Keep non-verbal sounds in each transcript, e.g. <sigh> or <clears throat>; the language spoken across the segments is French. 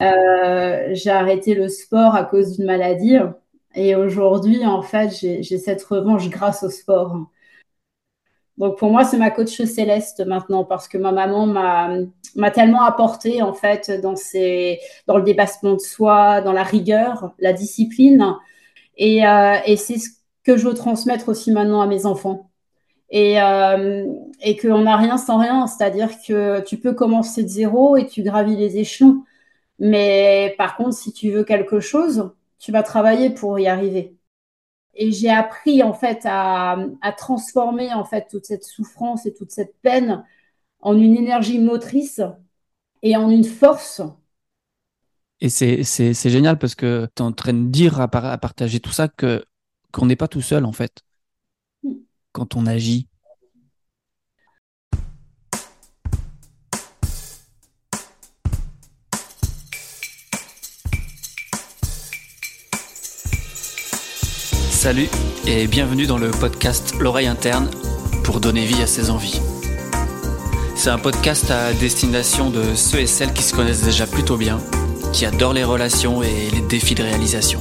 j'ai arrêté le sport à cause d'une maladie. Et aujourd'hui, en fait, j'ai cette revanche grâce au sport. Donc pour moi, c'est ma coach céleste maintenant parce que ma maman m'a tellement apporté en fait dans, le dépassement de soi, dans la rigueur, la discipline. Et, euh, et c'est ce que je veux transmettre aussi maintenant à mes enfants. Et, euh, et qu'on n'a rien sans rien, c'est-à-dire que tu peux commencer de zéro et tu gravis les échelons. Mais par contre, si tu veux quelque chose, tu vas travailler pour y arriver et j'ai appris en fait à, transformer en fait toute cette souffrance et toute cette peine en une énergie motrice et en une force. Et c'est génial parce que tu es en train de dire à, à partager tout ça que qu'on n'est pas tout seul en fait hmm. quand on agit Salut et bienvenue dans le podcast L'oreille interne pour donner vie à ses envies. C'est un podcast à destination de ceux et celles qui se connaissent déjà plutôt bien, qui adorent les relations et les défis de réalisation.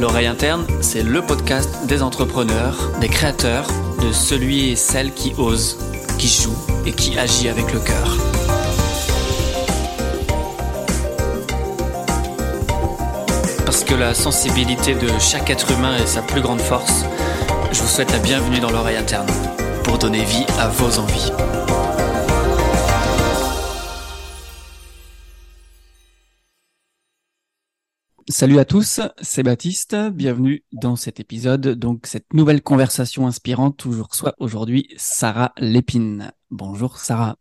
L'oreille interne, c'est le podcast des entrepreneurs, des créateurs, de celui et celle qui ose, qui joue et qui agit avec le cœur. Que la sensibilité de chaque être humain est sa plus grande force, je vous souhaite la bienvenue dans l'oreille interne pour donner vie à vos envies. Salut à tous, c'est Baptiste, bienvenue dans cet épisode, donc cette nouvelle conversation inspirante toujours soit aujourd'hui Sarah Lépine. Bonjour Sarah.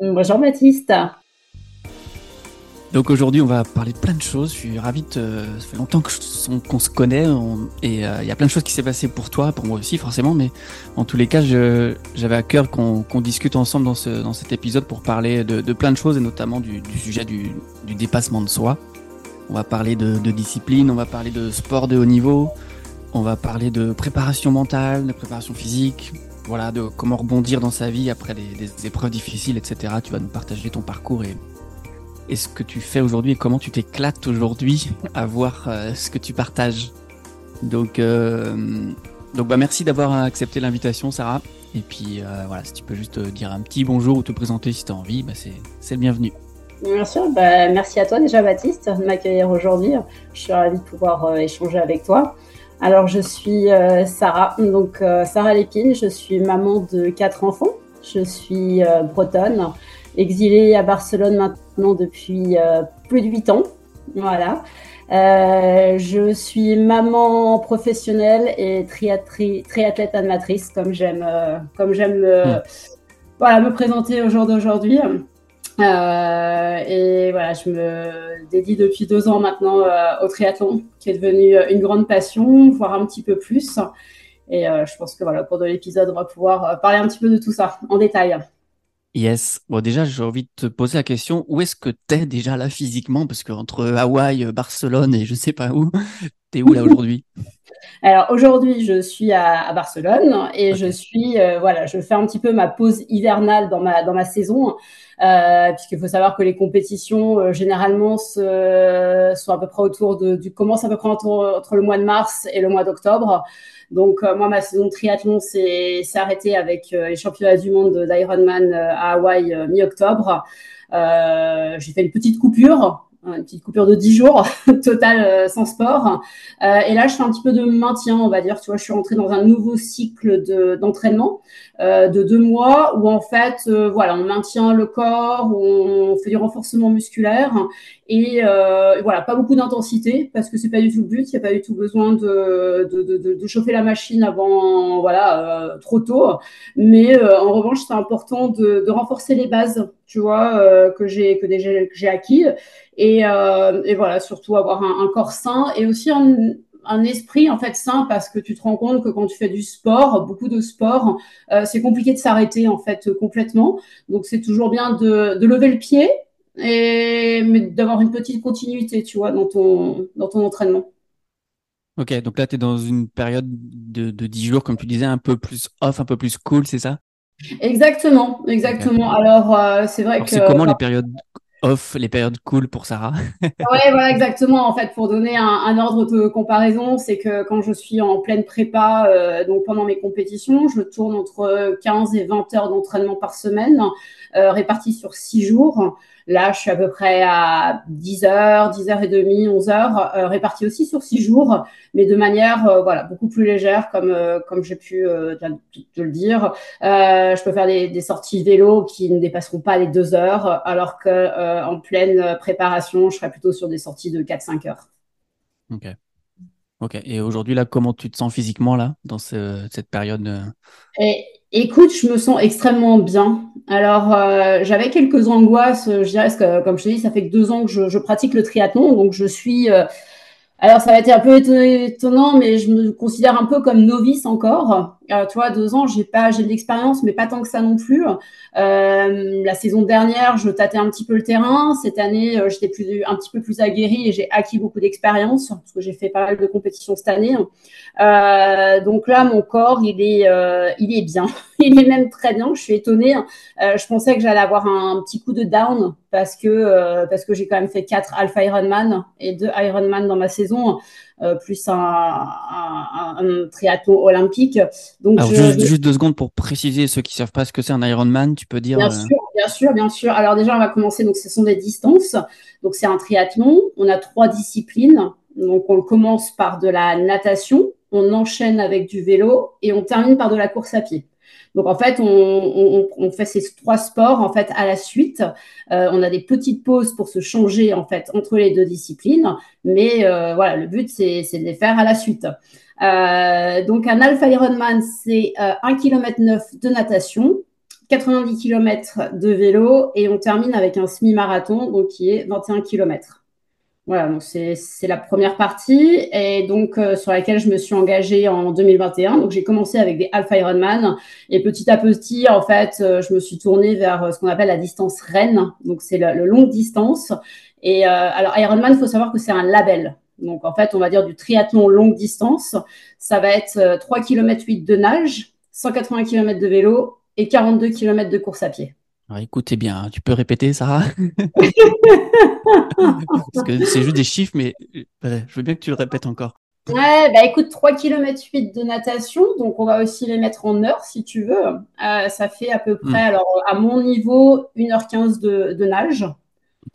Bonjour Baptiste. Donc aujourd'hui, on va parler de plein de choses. Je suis ravi de. Ça fait longtemps qu'on se connaît et euh, il y a plein de choses qui s'est passé pour toi, pour moi aussi forcément. Mais en tous les cas, j'avais à cœur qu'on discute ensemble dans, ce, dans cet épisode pour parler de, plein de choses et notamment du, sujet du, dépassement de soi. On va parler de, de, discipline, on va parler de sport de haut niveau, on va parler de préparation mentale, de préparation physique, voilà, de comment rebondir dans sa vie après des, des épreuves difficiles, etc. Tu vas nous partager ton parcours et et ce que tu fais aujourd'hui et comment tu t'éclates aujourd'hui à voir euh, ce que tu partages. Donc, euh, donc bah merci d'avoir accepté l'invitation, Sarah. Et puis euh, voilà, si tu peux juste dire un petit bonjour ou te présenter si tu as envie, bah c'est le bienvenu. Bien sûr, bah, merci à toi déjà Baptiste de m'accueillir aujourd'hui. Je suis ravie de pouvoir échanger avec toi. Alors je suis Sarah, donc Sarah Lépine, je suis maman de quatre enfants, je suis bretonne, exilée à Barcelone maintenant depuis euh, plus de huit ans. Voilà. Euh, je suis maman professionnelle et triathlète animatrice, comme j'aime, euh, comme j'aime hmm. voilà, me présenter au jour d'aujourd'hui. et voilà, je me dédie depuis deux ans maintenant au triathlon, qui est devenu une grande passion, voire un petit peu plus. Et je pense que voilà, pour de l'épisode, on va pouvoir parler un petit peu de tout ça en détail. Yes. Bon, déjà, j'ai envie de te poser la question, où est-ce que tu es déjà là physiquement? Parce que entre Hawaï, Barcelone et je sais pas où, <laughs> tu es où là aujourd'hui? <laughs> Alors aujourd'hui, je suis à, Barcelone et je suis, euh, voilà, je fais un petit peu ma pause hivernale dans ma, dans ma saison, euh, puisqu'il faut savoir que les compétitions euh, généralement se, sont à peu près autour de, du, commencent à peu près entre le mois de mars et le mois d'octobre. Donc euh, moi, ma saison triathlon s'est arrêtée avec euh, les championnats du monde d'Ironman euh, à Hawaï mi-octobre. J'ai fait une petite coupure une petite coupure de 10 jours <laughs> total euh, sans sport. Euh, et là, je fais un petit peu de maintien, on va dire. Tu vois, je suis rentrée dans un nouveau cycle d'entraînement euh, de deux mois où en fait, euh, voilà, on maintient le corps, on fait du renforcement musculaire et voilà, pas beaucoup d'intensité parce que c'est pas du tout le but. Il n'y a pas du tout besoin de, de, de, de chauffer la machine avant, voilà, trop tôt. Mais en revanche, c'est important de, renforcer les bases, tu vois, que j'ai que j'ai acquis et, euh, et, voilà, surtout avoir un, corps sain et aussi un, esprit en fait sain parce que tu te rends compte que quand tu fais du sport, beaucoup de sport, euh, c'est compliqué de s'arrêter en fait complètement. Donc c'est toujours bien de, de, lever le pied et d'avoir une petite continuité, tu vois, dans ton dans ton entraînement. Ok, donc là, tu es dans une période de, de 10 jours, comme tu disais, un peu plus off, un peu plus cool, c'est ça? Exactement, exactement. Alors, euh, c'est vrai que. C'est comment les périodes off, les périodes cool pour Sarah? <laughs> ouais, voilà, exactement. En fait, pour donner un, ordre de comparaison, c'est que quand je suis en pleine prépa, euh, donc pendant mes compétitions, je tourne entre 15 et 20 heures d'entraînement par semaine, euh, réparties sur 6 jours. Là, je suis à peu près à 10 heures, 10 heures et demie, 11 heures, euh, réparties aussi sur 6 jours, mais de manière euh, voilà beaucoup plus légère, comme euh, comme j'ai pu te le dire. je peux faire des, des, sorties vélo qui ne dépasseront pas les 2 heures, alors que en pleine préparation, je serai plutôt sur des sorties de 4-5 heures. Ok. Ok. Et aujourd'hui, là, comment tu te sens physiquement là dans cette période Et, Écoute, je me sens extrêmement bien. Alors, euh, j'avais quelques angoisses, je dirais, que, comme je te dis, ça fait que deux ans que je, je pratique le triathlon, donc je suis euh, alors, ça va être un peu étonnant, mais je me considère un peu comme novice encore. Euh, tu vois, deux ans, j'ai pas, j'ai de l'expérience, mais pas tant que ça non plus. Euh, la saison dernière, je tâtais un petit peu le terrain. Cette année, euh, j'étais plus, un petit peu plus aguerrie et j'ai acquis beaucoup d'expérience parce que j'ai fait pas mal de compétitions cette année. Euh, donc là, mon corps, il est, il est bien. <laughs> il est même très bien. Je suis étonnée. je pensais que j'allais avoir un petit coup de down parce que parce que j'ai quand même fait quatre Alpha Ironman et deux Ironman dans ma saison euh, plus un, un, triathlon olympique. Donc, Alors, juste, deux secondes pour préciser ceux qui ne savent pas ce que c'est un Ironman, tu peux dire. Bien euh, sûr, bien sûr, bien sûr. Alors déjà, on va commencer. Donc, ce sont des distances. Donc, c'est un triathlon. On a trois disciplines. Donc, on commence par de la natation, on enchaîne avec du vélo et on termine par de la course à pied. Donc en fait, on, fait ces trois sports en fait à la suite. Euh, on a des petites pauses pour se changer en fait entre les deux disciplines, mais euh, voilà, le but c'est de les faire à la suite. Euh, donc un Alpha Ironman, c'est 1 km 9 de natation, 90 km de vélo et on termine avec un semi-marathon donc qui est 21 km. Voilà, donc c'est la première partie et donc euh, sur laquelle je me suis engagée en 2021. Donc j'ai commencé avec des Alpha Ironman et petit à petit, en fait, euh, je me suis tournée vers euh, ce qu'on appelle la distance Rennes. Donc c'est le, longue distance. Et alors Ironman, il faut savoir que c'est un label. Donc en fait, on va dire du triathlon longue distance. Ça va être 3 km 8 de nage, 180 km de vélo et 42 km de course à pied. Alors, écoutez bien, hein, tu peux répéter, Sarah? <laughs> Parce que c'est juste des chiffres, mais euh, je veux bien que tu le répètes encore. Ouais, bah écoute, 3 km 8 de natation, donc on va aussi les mettre en heure si tu veux. Euh, ça fait à peu hmm. près, alors à mon niveau, 1h15 de, nage.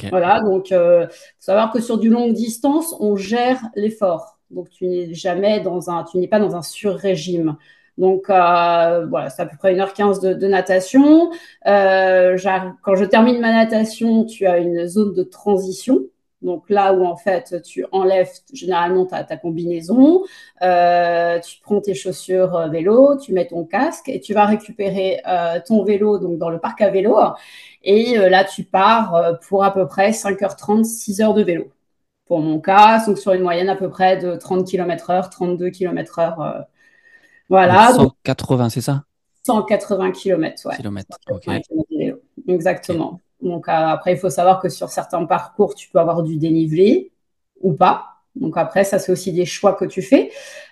Voilà, donc il euh, faut savoir que sur du longue distance, on gère l'effort. Donc tu n'es jamais dans un, tu n'es pas dans un sur-régime. Donc euh, voilà, c'est à peu près 1h15 de, natation. Euh, quand je termine ma natation, tu as une zone de transition. Donc là où en fait tu enlèves généralement ta, combinaison, euh, tu prends tes chaussures vélo, tu mets ton casque et tu vas récupérer ton vélo donc dans le parc à vélo. Et là tu pars pour à peu près 5h30, 6h de vélo. Pour mon cas, donc sur une moyenne à peu près de 30 km/h, 32 km/h voilà. 180, c'est ça? 180 km, ouais. Kilomètres, Exactement. Donc euh, après, il faut savoir que sur certains parcours, tu peux avoir du dénivelé ou pas. Donc après, ça c'est aussi des choix que tu fais.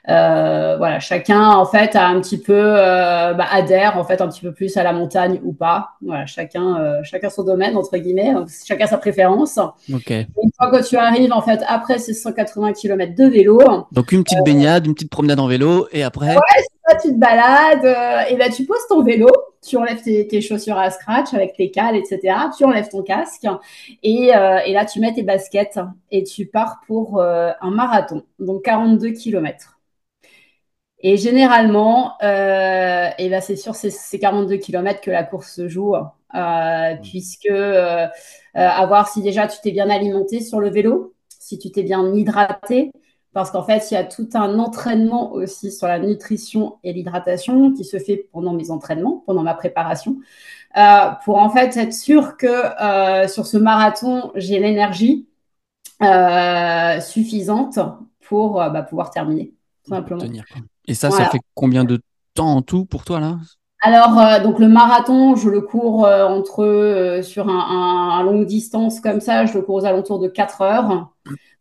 Euh, voilà, chacun en fait a un petit peu euh, bah, adhère en fait un petit peu plus à la montagne ou pas. Voilà, chacun euh, chacun son domaine entre guillemets, chacun sa préférence. Ok. Une fois que tu arrives en fait après ces 180 km de vélo. Donc une petite baignade, une petite promenade en vélo et après. Ouais, ça, tu te balades et là tu poses ton vélo tu enlèves tes, chaussures à scratch avec les cales, etc. Tu enlèves ton casque et, euh, et, là, tu mets tes baskets et tu pars pour euh, un marathon, donc 42 km. Et généralement, euh, et là, c'est sur ces, 42 km que la course se joue, euh, puisque à voir si déjà tu t'es bien alimenté sur le vélo, si tu t'es bien hydraté, parce qu'en fait, il y a tout un entraînement aussi sur la nutrition et l'hydratation qui se fait pendant mes entraînements, pendant ma préparation, euh, pour en fait être sûr que euh, sur ce marathon, j'ai l'énergie euh, suffisante pour bah, pouvoir terminer, tout simplement. Et ça, ça fait combien de temps en tout pour toi là? Alors, donc le marathon, je le cours entre sur un, un, longue distance comme ça, je le cours aux alentours de 4 heures.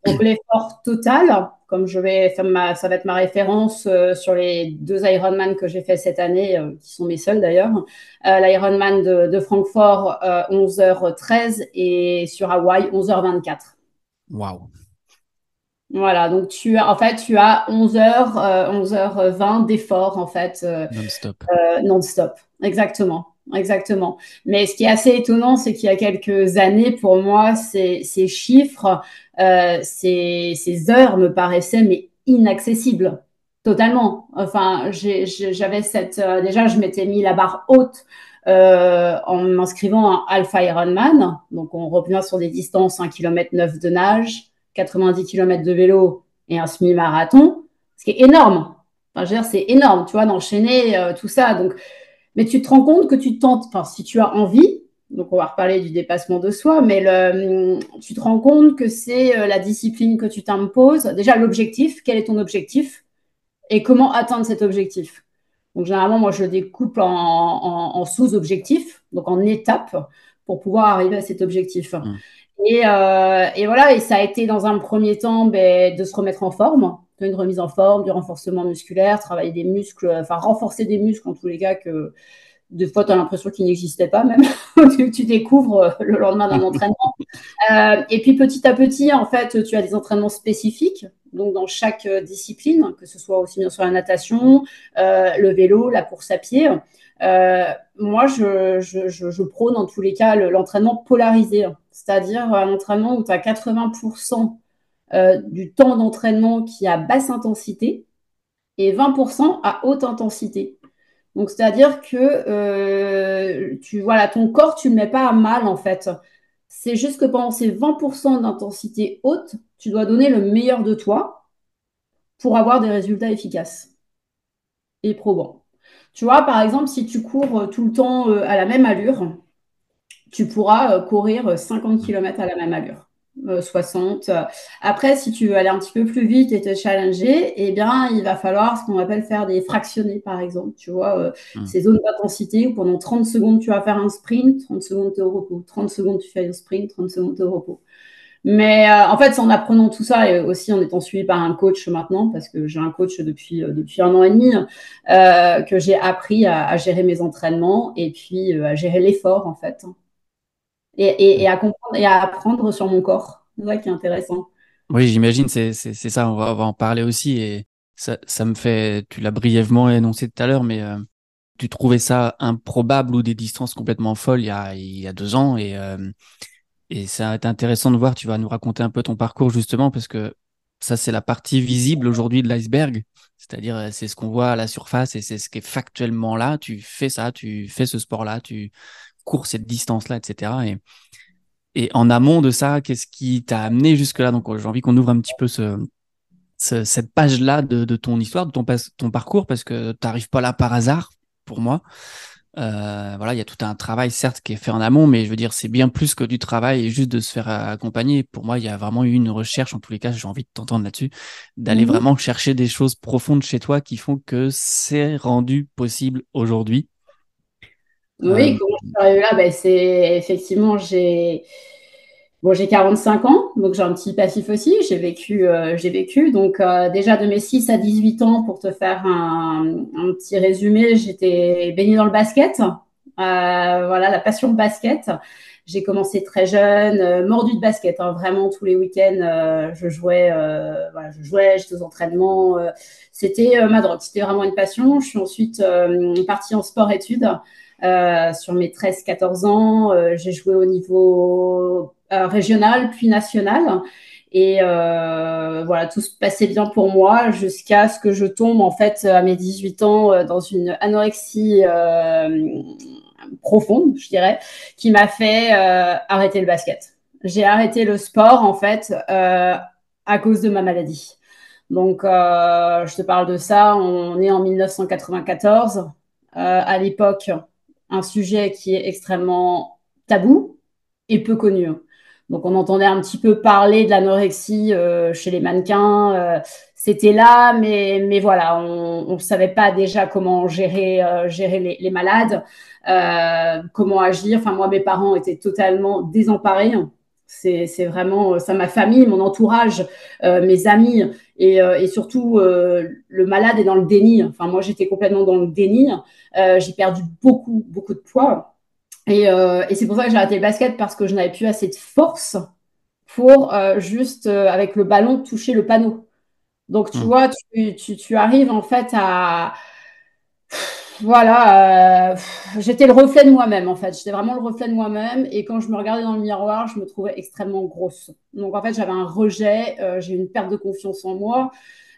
Donc <clears throat> l'effort total, comme je vais faire ma, ça va être ma référence euh, sur les deux Ironman que j'ai fait cette année, euh, qui sont mes seuls d'ailleurs. Euh, L'Ironman de, de, Francfort, 11h13 et sur Hawaï, 11h24. Waouh. Voilà, donc tu as en fait tu as 11h, 11h20 d'effort en fait. non-stop. non-stop, exactement. Exactement. Mais ce qui est assez étonnant, c'est qu'il y a quelques années, pour moi, ces, ces chiffres, euh, ces, ces, heures me paraissaient mais inaccessibles. Totalement. Enfin, j'avais cette. Euh, déjà, je m'étais mis la barre haute euh, en m'inscrivant à Alpha Ironman. Donc, on revient sur des distances 1 km 9 de nage, 90 km de vélo et un semi-marathon, ce qui est énorme. Enfin, c'est énorme, tu vois, d'enchaîner euh, tout ça. Donc, mais tu te rends compte que tu tentes, enfin, si tu as envie, donc on va reparler du dépassement de soi, mais le, tu te rends compte que c'est euh, la discipline que tu t'imposes. Déjà, l'objectif, quel est ton objectif et comment atteindre cet objectif? Donc, généralement, moi, je le découpe en, sous-objectifs, donc en étapes, pour pouvoir arriver à cet objectif. Mmh. Et, euh, et, voilà, et ça a été dans un premier temps ben, de se remettre en forme, une remise en forme, du renforcement musculaire, travailler des muscles, enfin renforcer des muscles en tous les cas que des fois tu as l'impression qu'ils n'existaient pas même, <laughs> tu, tu, découvres euh, le lendemain d'un entraînement. Euh, et puis petit à petit, en fait, tu as des entraînements spécifiques, donc dans chaque discipline, que ce soit aussi bien sur la natation, le vélo, la course à pied. moi, je, je, prône en tous les cas l'entraînement polarisé, c'est-à-dire un entraînement où tu as 80% euh, du temps d'entraînement qui a basse intensité et 20% à haute intensité. Donc, c'est-à-dire que euh, tu, voilà, ton corps, tu ne le mets pas à mal en fait. C'est juste que pendant ces 20% d'intensité haute, tu dois donner le meilleur de toi pour avoir des résultats efficaces et probants. Tu vois, par exemple, si tu cours tout le temps euh, à la même allure, tu pourras courir 50 km à la même allure. 60. Euh, Après, si tu veux aller un petit peu plus vite et te challenger, eh bien, il va falloir ce qu'on appelle faire des fractionnés, par exemple. Tu vois, euh, hmm. ces zones d'intensité où pendant 30 secondes, tu vas faire un sprint, 30 secondes, tu es au repos. 30 secondes, tu fais un sprint, 30 secondes, tu es au repos. Mais euh, en fait, c'est en apprenant tout ça et aussi en étant suivi par un coach maintenant, parce que j'ai un coach depuis, depuis un an et demi, que j'ai appris à, à, gérer mes entraînements et puis à gérer l'effort, en fait et, à comprendre et à apprendre sur mon corps. C'est ça qui est intéressant. Oui, j'imagine, c'est ça, on va, en parler aussi. Et ça, me fait, tu l'as brièvement énoncé tout à l'heure, mais euh, tu trouvais ça improbable ou des distances complètement folles il y a, il y a deux ans. Et, euh, et ça va être intéressant de voir, tu vas nous raconter un peu ton parcours justement, parce que ça, c'est la partie visible aujourd'hui de l'iceberg. C'est-à-dire, euh, c'est ce qu'on voit à la surface et c'est ce qui est factuellement là. Tu fais ça, tu fais ce sport-là, tu, cours cette distance-là, etc. Et, et en amont de ça, qu'est-ce qui t'a amené jusque-là? Donc, j'ai envie qu'on ouvre un petit peu ce, cette page-là de, de, ton histoire, de ton, ton parcours, parce que tu n'arrives pas là par hasard, pour moi. Euh, voilà, il y a tout un travail, certes, qui est fait en amont, mais je veux dire, c'est bien plus que du travail et juste de se faire accompagner. Pour moi, il y a vraiment eu une recherche, en tous les cas, j'ai envie de t'entendre là-dessus, d'aller mhm. vraiment chercher des choses profondes chez toi qui font que c'est rendu possible aujourd'hui. Oui, comment je suis arrivée là? Ben, C'est effectivement, j'ai bon, j'ai 45 ans, donc j'ai un petit passif aussi. J'ai vécu, euh, j'ai vécu. Donc, euh, déjà de mes 6 à 18 ans, pour te faire un, un petit résumé, j'étais baignée dans le basket. Euh, voilà, la passion de basket. J'ai commencé très jeune, euh, mordu de basket, hein, vraiment tous les week-ends. je jouais, voilà, je jouais, j'étais aux entraînements. c'était ma drogue, c'était vraiment une passion. Je suis ensuite partie en sport-études. Euh, sur mes 13-14 ans, euh, j'ai joué au niveau euh, régional puis national. Et voilà, tout se passait bien pour moi jusqu'à ce que je tombe en fait à mes 18 ans dans une anorexie profonde, je dirais, qui m'a fait arrêter le basket. J'ai arrêté le sport en fait à cause de ma maladie. Donc, je te parle de ça, on est en 1994. à l'époque, un sujet qui est extrêmement tabou et peu connu. Donc on entendait un petit peu parler de l'anorexie euh, chez les mannequins. Euh, c'était là, mais, mais voilà, on ne savait pas déjà comment gérer, euh, gérer les, les malades, comment agir. Enfin, moi, mes parents étaient totalement désemparés. C'est vraiment ça, ma famille, mon entourage, mes amis et, et surtout le malade est dans le déni. Enfin, moi, j'étais complètement dans le déni. j'ai perdu beaucoup, beaucoup de poids. Et, et c'est pour ça que j'ai arrêté le basket parce que je n'avais plus assez de force pour juste, avec le ballon, toucher le panneau. Donc, tu mmh. vois, tu, tu, tu, arrives en fait à, voilà, euh, j'étais le reflet de moi-même en fait. J'étais vraiment le reflet de moi-même. Et quand je me regardais dans le miroir, je me trouvais extrêmement grosse. Donc en fait, j'avais un rejet, euh, j'ai une perte de confiance en moi.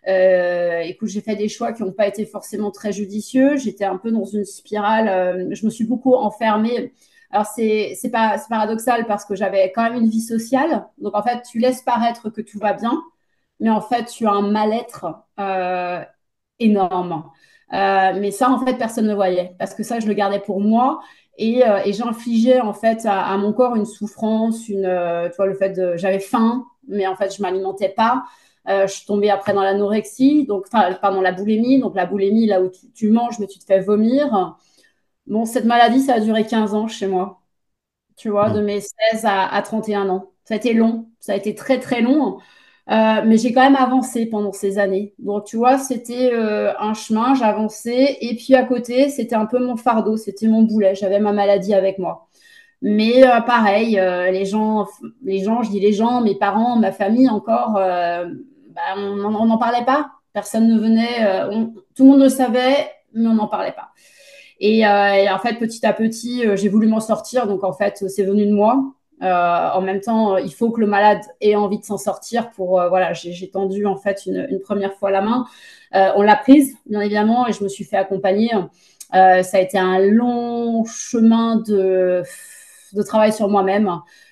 Euh, écoute, j'ai fait des choix qui n'ont pas été forcément très judicieux. J'étais un peu dans une spirale. Euh, je me suis beaucoup enfermée. Alors c'est c'est pas c'est paradoxal parce que j'avais quand même une vie sociale. Donc en fait, tu laisses paraître que tout va bien, mais en fait, tu as un mal-être énorme. Euh, mais ça, en fait, personne ne voyait parce que ça, je le gardais pour moi et, euh, et j'infligeais en fait à, mon corps une souffrance, une, euh, tu vois, le fait de, j'avais faim, mais en fait, je m'alimentais pas. je suis tombée après dans l'anorexie, donc, enfin, pardon, la boulimie. Donc, la boulimie, là où tu, manges, mais tu te fais vomir. Bon, cette maladie, ça a duré 15 ans chez moi. Tu vois, de mes 16 à, à 31 ans. Ça a été long. Ça a été très, très long. Euh, mais j'ai quand même avancé pendant ces années. Donc, tu vois, c'était euh, un chemin, j'avançais. Et puis à côté, c'était un peu mon fardeau, c'était mon boulet. J'avais ma maladie avec moi. Mais euh, pareil, les gens, les gens, je dis les gens, mes parents, ma famille encore, bah, on n'en parlait pas. Personne ne venait, tout le monde le savait, mais on n'en parlait pas. Et, et, en fait, petit à petit, j'ai voulu m'en sortir. Donc, en fait, c'est venu de moi. Euh, en même temps, il faut que le malade ait envie de s'en sortir. Pour euh, voilà, j'ai tendu en fait une, première fois la main. Euh, on l'a prise, bien évidemment, et je me suis fait accompagner. ça a été un long chemin de, de travail sur moi-même,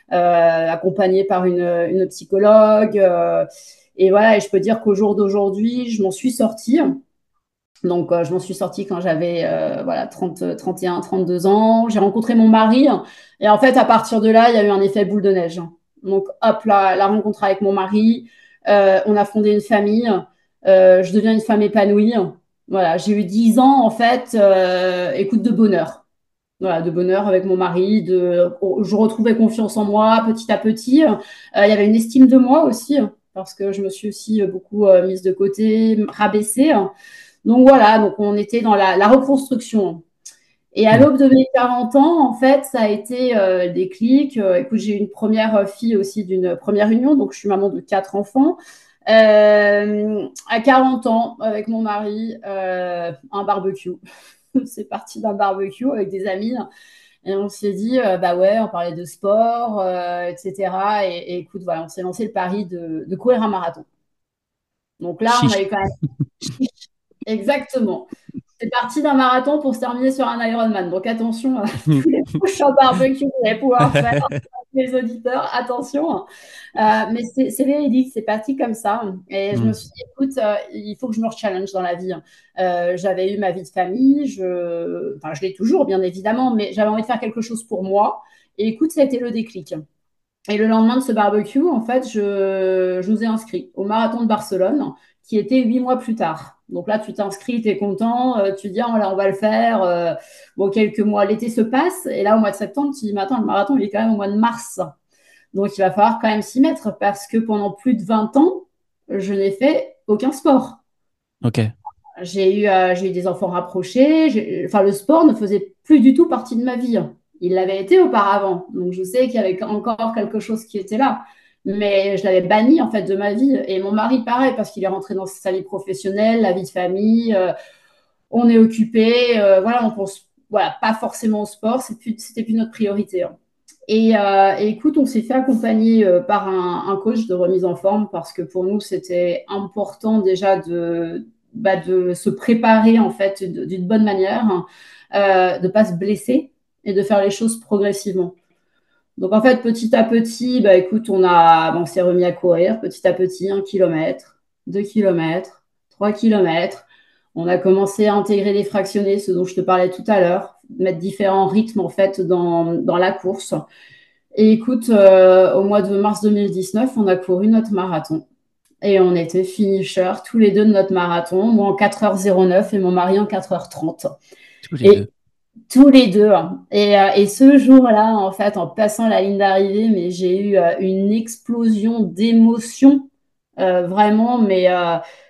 accompagné par une, une psychologue. et voilà, et je peux dire qu'au jour d'aujourd'hui, je m'en suis sortie. Donc, euh, je m'en suis sortie quand j'avais euh, voilà, 30, 31, 32 ans. J'ai rencontré mon mari. Et en fait, à partir de là, il y a eu un effet boule de neige. Donc, hop, la rencontre avec mon mari. Euh, on a fondé une famille. je deviens une femme épanouie. Voilà, j'ai eu 10 ans, en fait, écoute, de bonheur. Voilà, de bonheur avec mon mari. De, je retrouvais confiance en moi petit à petit. il y avait une estime de moi aussi, parce que je me suis aussi beaucoup mise de côté, rabaissée. Donc voilà, donc on était dans la, reconstruction. Et à l'aube de mes 40 ans, en fait, ça a été euh, des clics. Euh, écoute, j'ai une première fille aussi d'une première union, donc je suis maman de quatre enfants. Euh, à 40 ans, avec mon mari, un barbecue. <laughs> C'est parti d'un barbecue avec des amis. Et on s'est dit, bah ouais, on parlait de sport, etc. Et, écoute, voilà, on s'est lancé le pari de, de courir un marathon. Donc là, on avait quand même <laughs> Exactement. C'est parti d'un marathon pour se terminer sur un Ironman. Donc attention à tous les prochains barbecues que vous allez pouvoir faire, les auditeurs, attention. Euh, mais c'est véridique, c'est parti comme ça. Et je me mm. suis dit, écoute, euh, il faut que je me challenge dans la vie. Euh, j'avais eu ma vie de famille, je, enfin, je l'ai toujours, bien évidemment, mais j'avais envie de faire quelque chose pour moi. Et écoute, ça a été le déclic. Et le lendemain de ce barbecue, en fait, je, je vous ai inscrit au marathon de Barcelone, qui était huit mois plus tard. Donc là, tu t'inscris, tu es content, euh, tu dis, oh, là, on va le faire. Euh, bon, quelques mois, l'été se passe. Et là, au mois de septembre, tu dis, mais attends, le marathon, il est quand même au mois de mars. Donc, il va falloir quand même s'y mettre parce que pendant plus de 20 ans, je n'ai fait aucun sport. OK. J'ai eu, euh, j'ai eu des enfants rapprochés. Enfin, le sport ne faisait plus du tout partie de ma vie. Il l'avait été auparavant. Donc, je sais qu'il y avait encore quelque chose qui était là mais je l'avais banni en fait de ma vie. Et mon mari, pareil, parce qu'il est rentré dans sa vie professionnelle, la vie de famille. Euh, on est occupé, euh, voilà, on pense, voilà, pas forcément au sport, c'était plus, notre priorité. Hein. Euh, et, écoute, on s'est fait accompagner par un, coach de remise en forme parce que pour nous, c'était important déjà de, bah, se préparer en fait d'une bonne manière, hein, de pas se blesser et de faire les choses progressivement. Donc en fait, petit à petit, bah, écoute, on, a, on s'est remis à courir petit à petit, un kilomètre, deux kilomètres, trois kilomètres. On a commencé à intégrer les fractionnés, ce dont je te parlais tout à l'heure, mettre différents rythmes en fait dans, dans la course. Et écoute, euh, au mois de mars 2019, on a couru notre marathon. Et on était finisher tous les deux de notre marathon, moi en 4h09 et mon mari en 4h30. Et Tous les deux. Et, euh, et ce jour-là, en fait, en passant la ligne d'arrivée, mais j'ai eu euh, une explosion d'émotions, euh, vraiment, mais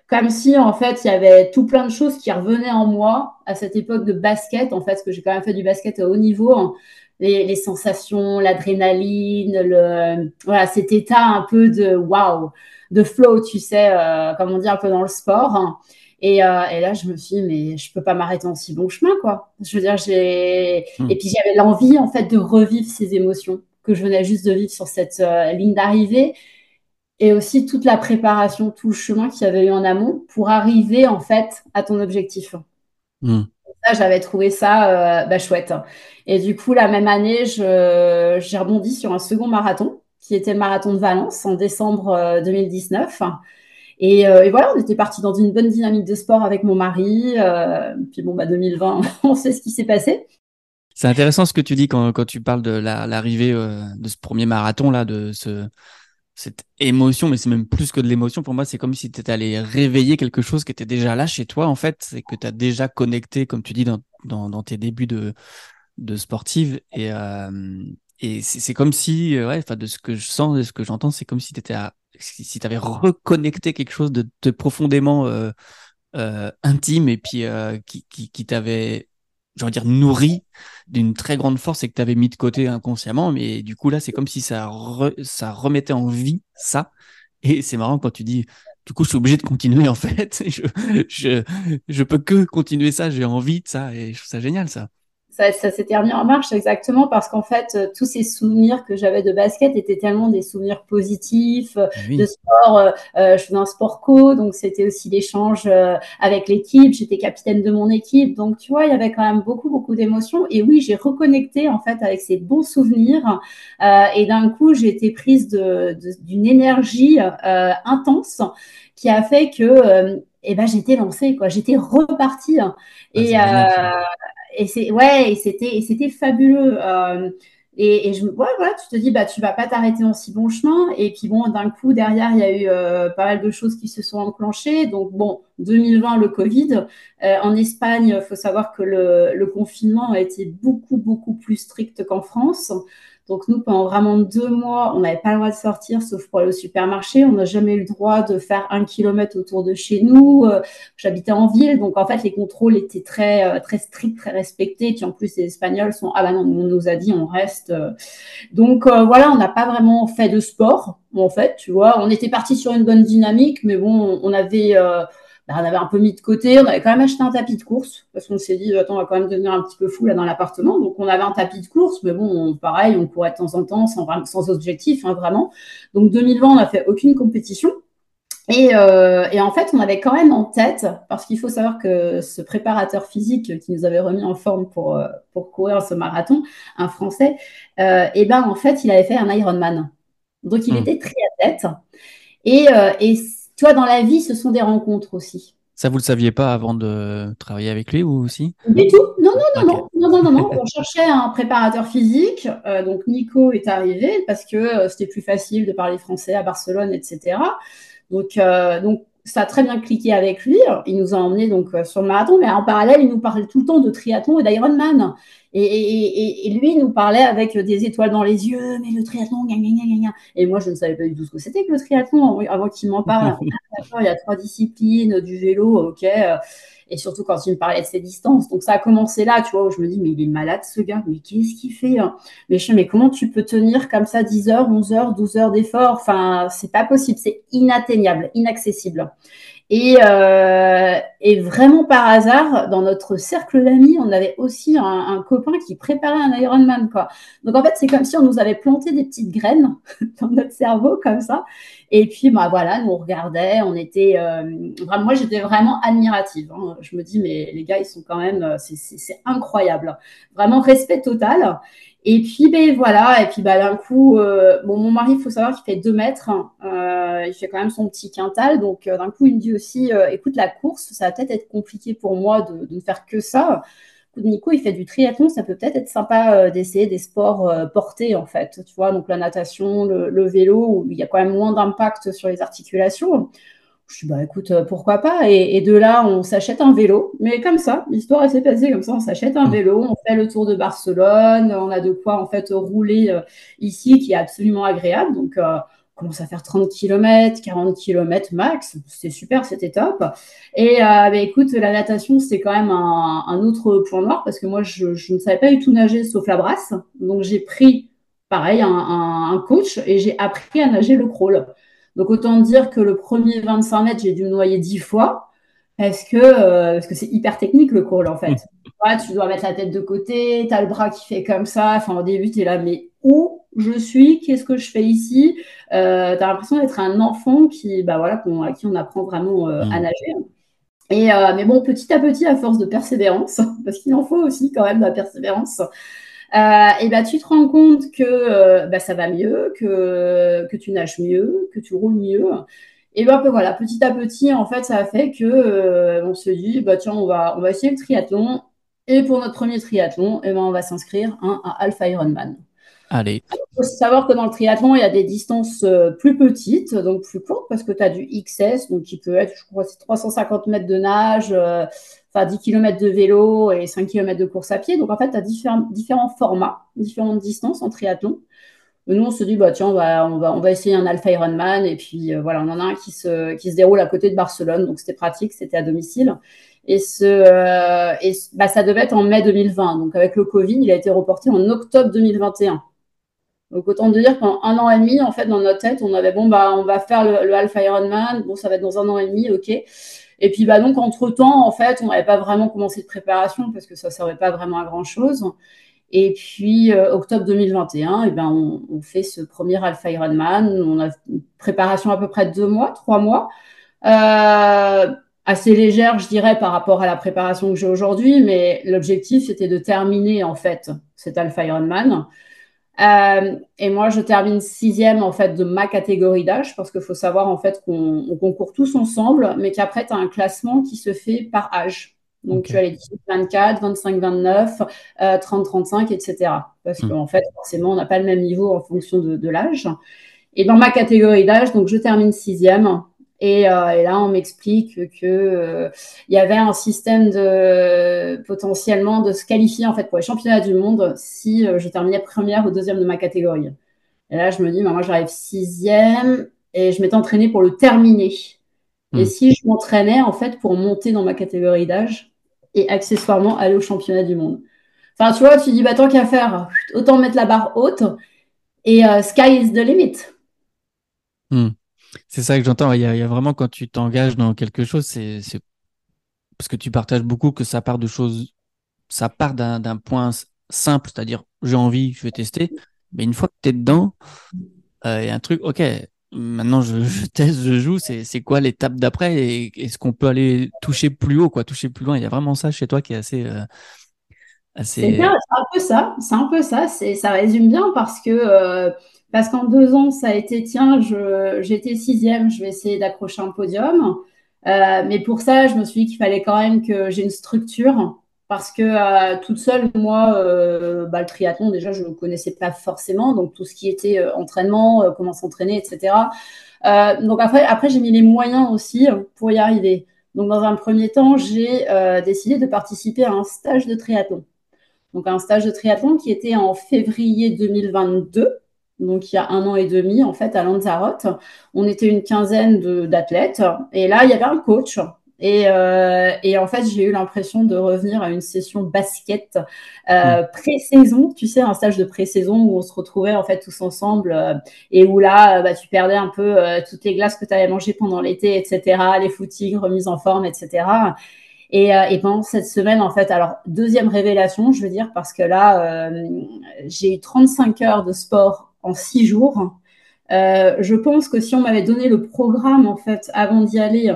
comme si, en fait, il y avait tout plein de choses qui revenaient en moi à cette époque de basket, en fait, parce que j'ai quand même fait du basket à haut niveau. Hein. Les, les, sensations, l'adrénaline, le, voilà, cet état un peu de wow, de flow, tu sais, comme on dit un peu dans le sport. Hein. Et, euh, et, là, je me suis dit, mais je peux pas m'arrêter en si bon chemin, quoi. Je veux dire, j'ai. Hmm. Et puis, j'avais l'envie, en fait, de revivre ces émotions que je venais juste de vivre sur cette euh, ligne d'arrivée. Et aussi toute la préparation, tout le chemin qu'il y avait eu en amont pour arriver, en fait, à ton objectif. Ça, j'avais trouvé ça euh, bah, chouette. Et du coup, la même année, j'ai rebondi sur un second marathon, qui était le marathon de Valence en décembre 2019. Euh, et, voilà, on était parti dans une bonne dynamique de sport avec mon mari. Euh, puis bon, bah 2020, <laughs> on sait ce qui s'est passé. C'est intéressant ce que tu dis quand, tu parles de l'arrivée euh, de ce premier marathon là, de ce, cette émotion, mais c'est même plus que de l'émotion. Pour moi, c'est comme si tu étais allé réveiller quelque chose qui était déjà là chez toi, en fait, c'est que tu as déjà connecté, comme tu dis, dans, tes débuts de, sportive. Et, et c'est comme si, ouais, de ce que je sens, de ce que j'entends, c'est comme si tu étais à si tu avais reconnecté quelque chose de, profondément euh, euh, intime et puis euh, qui, t'avait, dire, nourri d'une très grande force et que tu avais mis de côté inconsciemment. Mais du coup, là, c'est comme si ça, remettait en vie ça. Et c'est marrant quand tu dis, du coup, je suis obligé de continuer en fait. <laughs> je, je peux que continuer ça, j'ai envie de ça et je trouve ça génial ça ça, ça s'était remis en marche exactement parce qu'en fait, euh, tous ces souvenirs que j'avais de basket étaient tellement des souvenirs positifs, euh, de sport. Euh, je faisais un sport co, donc c'était aussi l'échange avec l'équipe. J'étais capitaine de mon équipe, donc tu vois, il y avait quand même beaucoup, beaucoup d'émotions. Et oui, j'ai reconnecté en fait avec ces bons souvenirs. et d'un coup, j'ai été prise d'une de, énergie intense qui a fait que eh ben j'étais lancée quoi j'étais repartie ah, et, et c'est ouais, et c'était et c'était fabuleux. Euh, et, et, je, ouais, voilà, tu te dis, bah, tu vas pas t'arrêter en si bon chemin. Et puis bon, d'un coup, derrière, il y a eu euh, pas mal de choses qui se sont enclenchées. Donc bon, 2020, le Covid. Euh, en Espagne, faut savoir que le, le, confinement a été beaucoup, beaucoup plus strict qu'en France. Donc nous, pendant vraiment deux mois, on n'avait pas le droit de sortir, sauf pour aller au supermarché. On n'a jamais eu le droit de faire un kilomètre autour de chez nous. Euh, j'habitais en ville, donc en fait, les contrôles étaient très, euh, stricts, très respectés. Et puis en plus, les Espagnols sont ah ben non, on nous a dit, on reste. Euh. Donc voilà, on n'a pas vraiment fait de sport. En fait, tu vois, on était parti sur une bonne dynamique, mais bon, on avait on avait un peu mis de côté. On avait quand même acheté un tapis de course parce qu'on s'est dit, attends, on va quand même devenir un petit peu fou là dans l'appartement. Donc, on avait un tapis de course, mais bon, pareil, on courait de temps en temps sans, sans objectif, hein, vraiment. Donc, 2020, on n'a fait aucune compétition. Et, euh, et, en fait, on avait quand même en tête, parce qu'il faut savoir que ce préparateur physique qui nous avait remis en forme pour, euh, pour courir ce marathon, un Français, euh, et ben en fait, il avait fait un Ironman. Donc, il hmm. était très à tête. Et, euh, et tu vois, dans la vie, ce sont des rencontres aussi. Ça, vous le saviez pas avant de travailler avec lui ou aussi? Du tout. Non, non, non, non, non, non, non, <laughs> On cherchait un préparateur physique. Euh, donc Nico est arrivé parce que euh, c'était plus facile de parler français à Barcelone, etc. Donc, euh, donc ça a très bien cliqué avec lui. Il nous a emmenés donc sur le marathon, mais en parallèle, il nous parlait tout le temps de triathlon et d'Ironman. Et, et, et, lui nous parlait avec des étoiles dans les yeux, mais le triathlon, gna, gna, gna, Et moi, je ne savais pas du tout ce que c'était que le triathlon avant qu'il m'en parle. <laughs> il y a trois disciplines, du vélo, ok. Et surtout quand il me parlait de ses distances. Donc ça a commencé là, tu vois, où je me dis, mais il est malade ce gars, mais qu'est-ce qu'il fait hein? Mais je mais comment tu peux tenir comme ça 10 heures, 11 heures, 12 heures d'effort? Enfin, c'est pas possible, c'est inatteignable, inaccessible. Et, euh, et, vraiment par hasard, dans notre cercle d'amis, on avait aussi un, copain qui préparait un Ironman. Quoi. Donc en fait, c'est comme si on nous avait planté des petites graines <laughs> dans notre cerveau comme ça. Et puis bah voilà, nous on regardait, on était euh, vraiment, moi j'étais vraiment admirative. Hein. Je me dis mais les gars ils sont quand même, euh, c'est incroyable, vraiment respect total. Et puis, ben voilà, et puis bah, d'un coup, euh, bon, mon mari, il faut savoir qu'il fait deux mètres, euh, il fait quand même son petit quintal, donc euh, d'un coup, il me dit aussi, écoute, la course, ça va peut-être être compliqué pour moi de, de ne faire que ça. Nico, il fait du triathlon, ça peut peut-être être sympa d'essayer des sports portés, en fait, tu vois, donc la natation, le, le, vélo, où il y a quand même moins d'impact sur les articulations. Je dis, bah écoute, pourquoi pas? Et, de là, on s'achète un vélo. Mais comme ça, l'histoire s'est passée comme ça. On s'achète un mmh. vélo, on fait le tour de Barcelone, on a de quoi en fait rouler ici qui est absolument agréable. Donc, commence à faire 30 km, 40 km max. C'est super, c'était top. Et euh, bah, écoute, la natation, c'est quand même un, autre point noir parce que moi, je, ne savais pas du tout nager sauf la brasse. Donc, j'ai pris, pareil, un, coach et j'ai appris à nager le crawl. Donc, autant dire que le premier 25 mètres, j'ai dû me noyer 10 fois parce que euh, parce que c'est hyper technique le crawl en fait. tu dois mettre la tête de côté, tu as le bras qui fait comme ça. Enfin, au début, tu es là, mais où je suis, qu'est-ce que je fais ici? Euh, tu as l'impression d'être un enfant qui, bah voilà, à qui on apprend vraiment euh, à mm. nager. Et, euh, mais bon, petit à petit, à force de persévérance, <laughs> parce qu'il en faut aussi quand même de la persévérance, et bah, tu te rends compte que bah, ça va mieux, que, que tu nages mieux, que tu roules mieux. Et ben voilà, petit à petit, en fait, ça a fait que on se dit, bah tiens, on va, on va essayer le triathlon. Et pour notre premier triathlon, et ben, on va s'inscrire hein, à Alpha Ironman. Allez. Il faut savoir que dans le triathlon, il y a des distances euh, plus petites, donc plus courtes, parce que tu as du XS, donc qui peut être, je crois, c'est 350 mètres de nage, euh, enfin 10 km de vélo et 5 km de course à pied. Donc en fait, tu as différents, différents formats, différentes distances en triathlon. nous, on se dit, bah, tiens, on va, on va, on va essayer un Alpha Ironman. Et puis euh, voilà, on en a un qui se, qui se déroule à côté de Barcelone, donc c'était pratique, c'était à domicile. Et, ce, et bah, ça devait être en mai 2020. Donc avec le Covid, il a été reporté en octobre 2021. Donc autant dire qu'en un an et demi, en fait, dans notre tête, on avait bon bah on va faire le, Alpha Ironman, bon ça va être dans un an et demi, ok. Et puis bah donc entre temps, en fait, on n'avait pas vraiment commencé de préparation parce que ça ne servait pas vraiment à grand chose. Et puis euh, octobre 2021, et eh ben on, on, fait ce premier Alpha Ironman. On a une préparation à peu près de deux mois, trois mois. Euh, assez légère, je dirais, par rapport à la préparation que j'ai aujourd'hui, mais l'objectif c'était de terminer en fait cet Alpha Ironman. Euh, et moi, je termine sixième en fait de ma catégorie d'âge parce qu'il faut savoir en fait qu'on concourt tous ensemble, mais qu'après, tu as un classement qui se fait par âge. Donc, tu as les 18, 24, 25, 29, 30, 35, etc. Parce hmm. qu'en fait, forcément, on n'a pas le même niveau en fonction de, de l'âge. Et dans ma catégorie d'âge, donc je termine sixième. Et, euh, et, là, on m'explique que euh, il y avait un système de potentiellement de se qualifier en fait pour les championnats du monde si euh, je terminais première ou deuxième de ma catégorie. Et là, je me dis, bah, moi, j'arrive sixième et je m'étais entraînée pour le terminer. Et hmm. si je m'entraînais en fait pour monter dans ma catégorie d'âge et accessoirement aller au championnat du monde. Enfin, tu vois, tu dis, bah tant qu'à faire, autant mettre la barre haute et sky is the limit. Hmm. C'est ça que j'entends. Il, y, a vraiment quand tu t'engages dans quelque chose, c'est parce que tu partages beaucoup que ça part de choses, ça part d'un point simple, c'est-à-dire j'ai envie, je vais tester. Mais une fois que tu es dedans, euh, il y a un truc, ok, maintenant je, <laughs> teste, je joue, c'est quoi l'étape d'après et est-ce qu'on peut aller toucher plus haut, quoi, toucher plus loin? Il y a vraiment ça chez toi qui est assez. Euh, c'est un peu ça, c'est un peu ça, ça résume bien parce que euh, parce qu'en deux ans, ça a été, tiens, j'étais sixième, je vais essayer d'accrocher un podium. Euh, mais pour ça, je me suis dit qu'il fallait quand même que j'ai une structure. Parce que euh, toute seule, moi, euh, bah, le triathlon, déjà, je ne connaissais pas forcément. Donc, tout ce qui était entraînement, comment s'entraîner, etc. donc, après, après j'ai mis les moyens aussi pour y arriver. Donc, dans un premier temps, j'ai décidé de participer à un stage de triathlon. Donc, un stage de triathlon qui était en février 2022 donc il y a un an et demi, en fait, à Lanzarote. On était une quinzaine d'athlètes. Et là, il y avait un coach. Euh, et, en fait, j'ai eu l'impression de revenir à une session basket euh, mm. pré-saison, tu sais, un stage de pré-saison où on se retrouvait en fait tous ensemble euh, et où là, bah, tu perdais un peu toutes les glaces que tu avais mangées pendant l'été, etc., les footings, remise en forme, etc. Et, et, pendant cette semaine, en fait, alors deuxième révélation, je veux dire, parce que là, j'ai eu 35 heures de sport en six jours. Euh, je pense que si on m'avait donné le programme en fait avant d'y aller,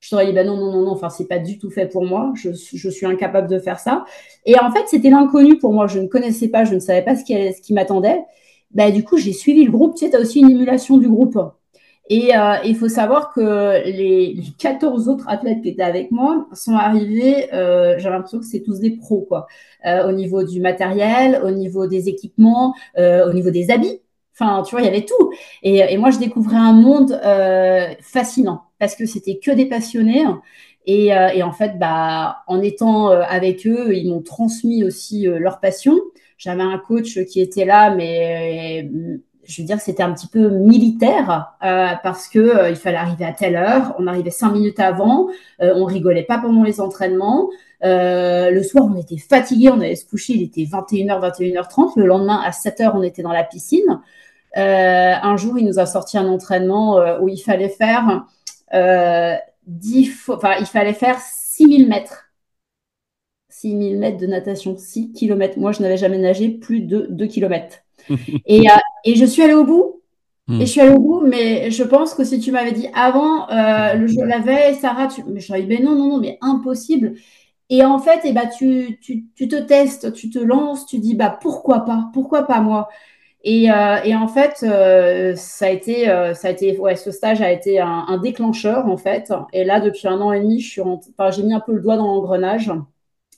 je t'aurais dit bah non non non non, enfin c'est pas du tout fait pour moi, je, suis incapable de faire ça. Et en fait c'était l'inconnu pour moi, je ne connaissais pas, je ne savais pas ce qui, ce qui m'attendait. Bah, du coup j'ai suivi le groupe, tu sais, tu as aussi une émulation du groupe. Et euh, il faut savoir que les, 14 autres athlètes qui étaient avec moi sont arrivés, euh, j'ai l'impression que c'est tous des pros, quoi. au niveau du matériel, au niveau des équipements, au niveau des habits Enfin, tu vois, il y avait tout. Et, moi, je découvrais un monde fascinant parce que c'était que des passionnés. Et, en fait, bah, en étant avec eux, ils m'ont transmis aussi leur passion. J'avais un coach qui était là, mais je veux dire, c'était un petit peu militaire euh, parce que euh, il fallait arriver à telle heure, on arrivait cinq minutes avant, euh, on rigolait pas pendant les entraînements. le soir, on était fatigué, on allait se coucher, il était 21h, 21h30. Le lendemain, à 7h, on était dans la piscine. Un jour, il nous a sorti un entraînement où il fallait faire 10 enfin, il fallait faire 6000 mètres. 6000 mètres de natation, 6 km. Moi, je n'avais jamais nagé plus de 2 km. <laughs> et, euh, et, je suis allée au bout. Hmm. Et je suis allée au bout, mais je pense que si tu m'avais dit avant, euh, le jour la veille, Sarah, tu... mais dit, ben non, non, non, mais impossible. Et en fait, eh ben, tu, tu, tu, te testes, tu te lances, tu dis, bah, pourquoi pas, pourquoi pas moi? Et, euh, et, en fait, ça a été, ça a été, ouais, ce stage a été un, déclencheur en fait. Et là, depuis un an et demi, je suis, enfin, j'ai mis un peu le doigt dans l'engrenage.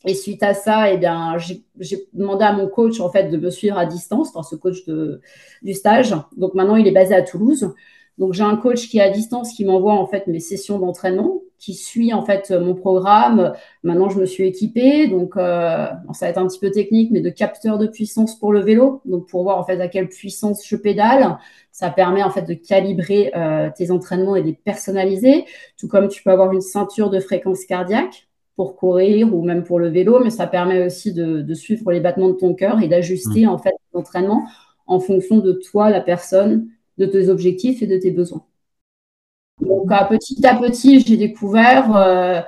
Et suite à ça, eh bien, j'ai demandé à mon coach en fait de me suivre à distance, ce coach de, du stage. Donc maintenant, il est basé à Toulouse. Donc j'ai un coach qui est à distance qui m'envoie en fait mes sessions d'entraînement, qui suit en fait mon programme. Maintenant, je me suis équipée, donc euh, ça va être un petit peu technique, mais de capteurs de puissance pour le vélo, donc pour voir en fait à quelle puissance je pédale. Ça permet en fait de calibrer euh, tes entraînements et de les personnaliser, tout comme tu peux avoir une ceinture de fréquence cardiaque pour courir ou même pour le vélo, mais ça permet aussi de, suivre les battements de ton cœur et d'ajuster mmh. en fait l'entraînement en fonction de toi, la personne, de tes objectifs et de tes besoins. Donc petit à petit, j'ai découvert euh,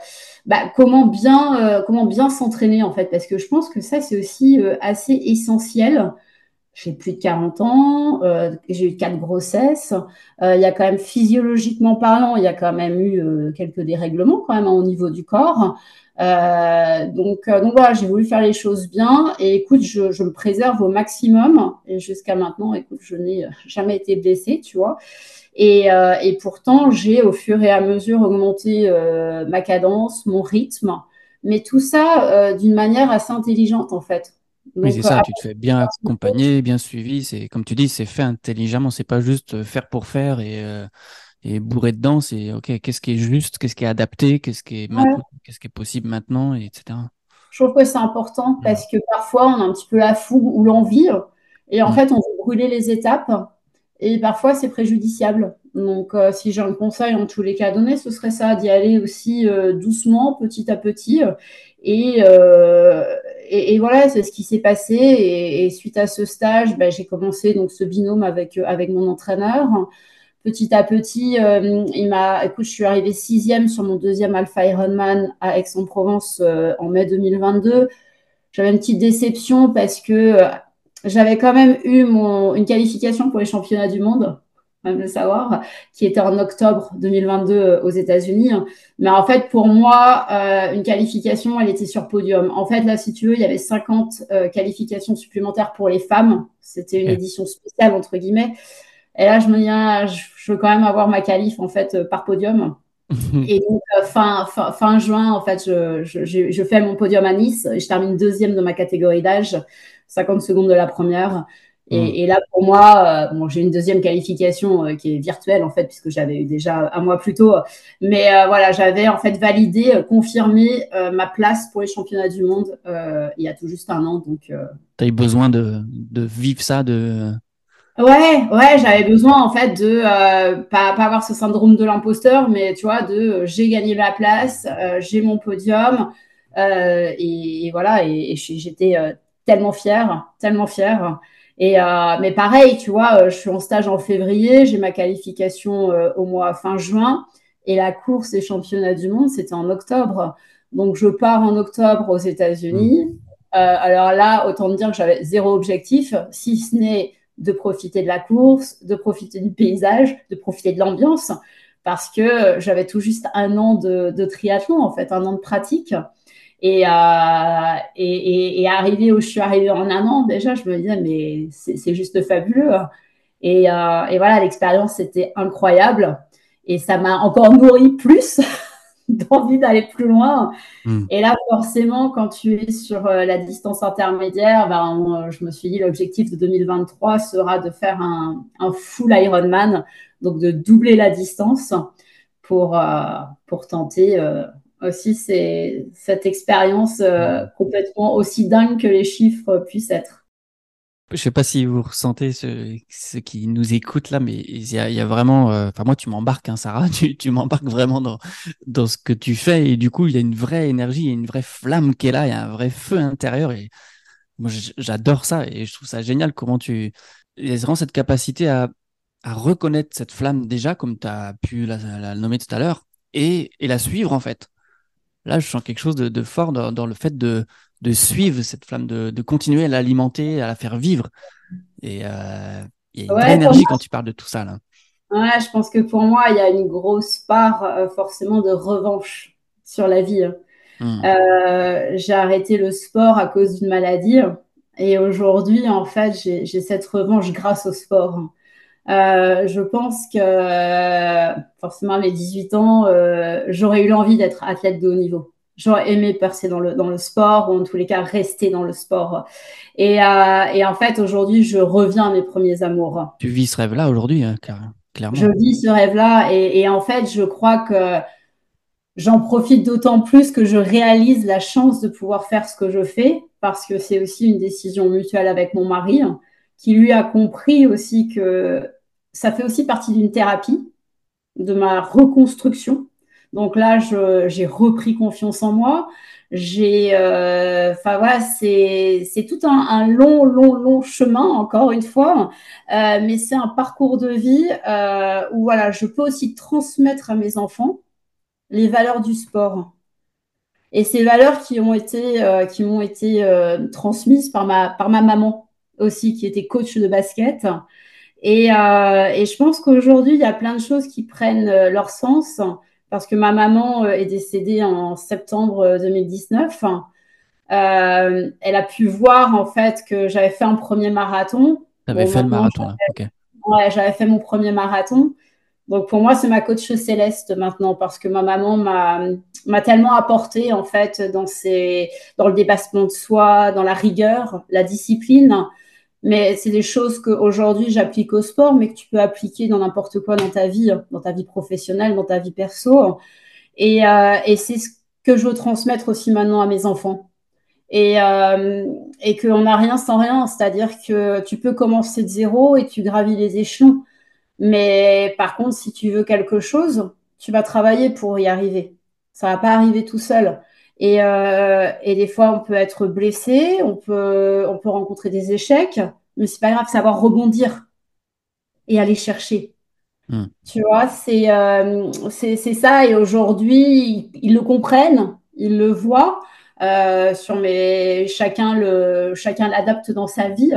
bah, comment bien euh, comment bien s'entraîner en fait, parce que je pense que ça c'est aussi euh, assez essentiel. J'ai plus de 40 ans, j'ai eu quatre grossesses. Il y a quand même physiologiquement parlant, il y a quand même eu quelques dérèglements quand même au niveau du corps. Euh, donc, euh, donc voilà, j'ai voulu faire les choses bien et écoute, je, je préserve au maximum et jusqu'à maintenant, écoute, je n'ai jamais été blessée, tu vois. Et, euh, et pourtant, j'ai au fur et à mesure augmenté euh, ma cadence, mon rythme, mais tout ça d'une manière assez intelligente en fait. Oui, c'est ça, tu te fais bien accompagner, bien suivi. C'est comme tu dis, c'est fait intelligemment, c'est pas juste faire pour faire et et bourré dedans, c'est ok, qu'est-ce qui est juste, qu'est-ce qui est adapté, qu'est-ce qui est maintenant, qu'est-ce qui est possible maintenant, et etc. Je trouve que c'est important mm. parce que parfois on a un petit peu la fougue ou l'envie et en mm. fait on veut brûler les étapes et parfois c'est préjudiciable. Donc euh, si j'ai un conseil en tous les cas à donner, ce serait ça, d'y aller aussi euh, doucement, petit à petit. Et, euh, et, voilà, c'est ce qui s'est passé. Et, suite à ce stage, ben, j'ai commencé donc ce binôme avec, avec mon entraîneur petit à petit, euh, il m'a, écoute, je suis arrivée sixième sur mon deuxième Alpha Ironman à Aix-en-Provence euh, en mai 2022. J'avais une petite déception parce que euh, j'avais quand même eu mon, une qualification pour les championnats du monde, même le savoir, qui était en octobre 2022 aux États-Unis. Mais en fait, pour moi, une qualification, elle était sur podium. En fait, là, si tu veux, il y avait 50 qualifications supplémentaires pour les femmes. C'était une édition spéciale, entre guillemets. Et là, je me dis, ah, je veux quand même avoir ma qualif en fait euh, par podium. <laughs> et donc, euh, fin, fin, juin, en fait, je, je, je, fais mon podium à Nice. Je termine deuxième de ma catégorie d'âge, 50 secondes de la première. Et, mm. et là, pour moi, euh, bon, j'ai une deuxième qualification qui est virtuelle, en fait, puisque j'avais eu déjà un mois plus tôt. Mais voilà, j'avais en fait validé, confirmé ma place pour les championnats du monde il y a tout juste un an. Donc, tu as eu besoin de, de vivre ça, de, Ouais, ouais, j'avais besoin en fait de euh, pas, pas avoir ce syndrome de l'imposteur, mais tu vois, de euh, j'ai gagné ma place, euh, j'ai mon podium, et, voilà, et, j'étais tellement fière, tellement fière. Et mais pareil, tu vois, je suis en stage en février, j'ai ma qualification au mois fin juin, et la course des championnats du monde, c'était en octobre. Donc je pars en octobre aux États-Unis. Mmh. alors là, autant dire que j'avais zéro objectif, si ce n'est de profiter de la course, de profiter du paysage, de profiter de l'ambiance, parce que j'avais tout juste un an de, triathlon, en fait, un an de pratique. Et, euh, et, et, arrivé où je suis arrivée en un an, déjà, je me disais, mais c'est juste fabuleux. Et, euh, et voilà, l'expérience, c'était incroyable. Et ça m'a encore nourri plus <laughs> d'envie d'aller plus loin. Hmm. Et là, forcément, quand tu es sur euh, la distance intermédiaire, ben, je me suis dit l'objectif de 2023 sera de faire un, full Ironman, donc de doubler la distance pour, euh, pour tenter euh, aussi cette expérience complètement aussi dingue que les chiffres puissent être. Je sais pas si vous ressentez ceux, qui nous écoutent là, mais il y a, vraiment. Euh, enfin, moi, tu m'embarques, hein, Sarah. <laughs> Tu, m'embarques vraiment dans, dans ce que tu fais. Et du coup, il y a une vraie énergie, il y a une vraie flamme qui est là, il y a un vrai feu intérieur. Et moi, j'adore ça. Et je trouve ça génial comment tu. Il y a vraiment cette capacité à, à reconnaître cette flamme déjà, comme tu as pu la, nommer tout à l'heure, et, et la suivre en fait. Là, je sens quelque chose de, de fort dans, dans le fait de de suivre cette flamme, de, de continuer à l'alimenter, à la faire vivre. Et euh, il y a une énergie quand tu parles de tout ça. Là. Ouais, je pense que pour moi, il y a une grosse part euh, forcément de revanche sur la vie. Hein. Hmm. Euh, j'ai arrêté le sport à cause d'une maladie. Et aujourd'hui, en fait, j'ai cette revanche grâce au sport. Euh, je pense que forcément à mes 18 ans, j'aurais eu l'envie d'être athlète de haut niveau j'aurais aimé percer dans le, dans le sport ou en tous les cas rester dans le sport. Et, euh, et en fait, aujourd'hui, je reviens à mes premiers amours. Tu vis ce rêve-là aujourd'hui, hein, clairement. Je vis ce rêve-là et, et, en fait, je crois que j'en profite d'autant plus que je réalise la chance de pouvoir faire ce que je fais parce que c'est aussi une décision mutuelle avec mon mari qui lui a compris aussi que ça fait aussi partie d'une thérapie, de ma reconstruction donc là, j'ai repris confiance en moi. J'ai, euh, enfin voilà, c'est tout un, long, long, long chemin encore une fois, euh, mais c'est un parcours de vie euh, où voilà, je peux aussi transmettre à mes enfants les valeurs du sport. Et ces valeurs qui ont été qui m'ont été transmises par ma par ma maman aussi, qui était coach de basket. Et, et je pense qu'aujourd'hui, il y a plein de choses qui prennent leur sens parce que ma maman euh, est décédée en septembre 2019. Euh, euh, elle a pu voir en fait que j'avais fait un premier marathon. Tu avais fait le marathon, là. ok. Ouais, j'avais fait mon premier marathon. Donc pour moi, c'est ma coach céleste maintenant parce que ma maman m'a tellement apporté en fait dans, ses, dans le dépassement de soi, dans la rigueur, la discipline. Mais c'est des choses qu'aujourd'hui j'applique au sport, mais que tu peux appliquer dans n'importe quoi dans ta vie, dans ta vie professionnelle, dans ta vie perso. Et, euh, et c'est ce que je veux transmettre aussi maintenant à mes enfants. Et, euh, et qu'on n'a rien sans rien, c'est-à-dire que tu peux commencer de zéro et tu gravis les échelons. Mais par contre, si tu veux quelque chose, tu vas travailler pour y arriver. Ça va pas arriver tout seul. Et, euh, et, des fois, on peut être blessé, on peut, on peut rencontrer des échecs, mais c'est pas grave, savoir rebondir et aller chercher. Hmm. Tu vois, c'est euh, c'est ça. Et aujourd'hui, ils, le comprennent, ils le voient. Euh, sur mes, chacun le, chacun l'adapte dans sa vie.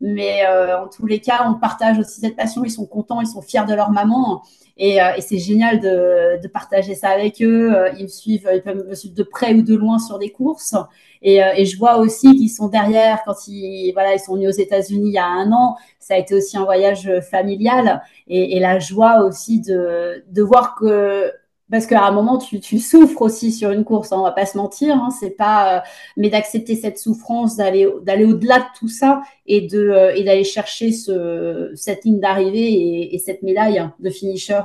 Mais euh, en tous les cas, on partage aussi cette passion. Ils sont contents, ils sont fiers de leur maman. Et, euh, et c'est génial de, de, partager ça avec eux. Euh, ils me suivent, ils peuvent me suivre de près ou de loin sur des courses. Et, et je vois aussi qu'ils sont derrière quand ils, voilà, ils sont venus aux États-Unis il y a un an. Ça a été aussi un voyage familial. Et, et la joie aussi de, de voir que parce qu'à un moment, tu, tu, souffres aussi sur une course, hein, on va pas se mentir, hein, c'est pas, euh, mais d'accepter cette souffrance, d'aller d'aller au-delà de tout ça et de euh, et d'aller chercher ce, cette ligne d'arrivée et, et, cette médaille de finisher.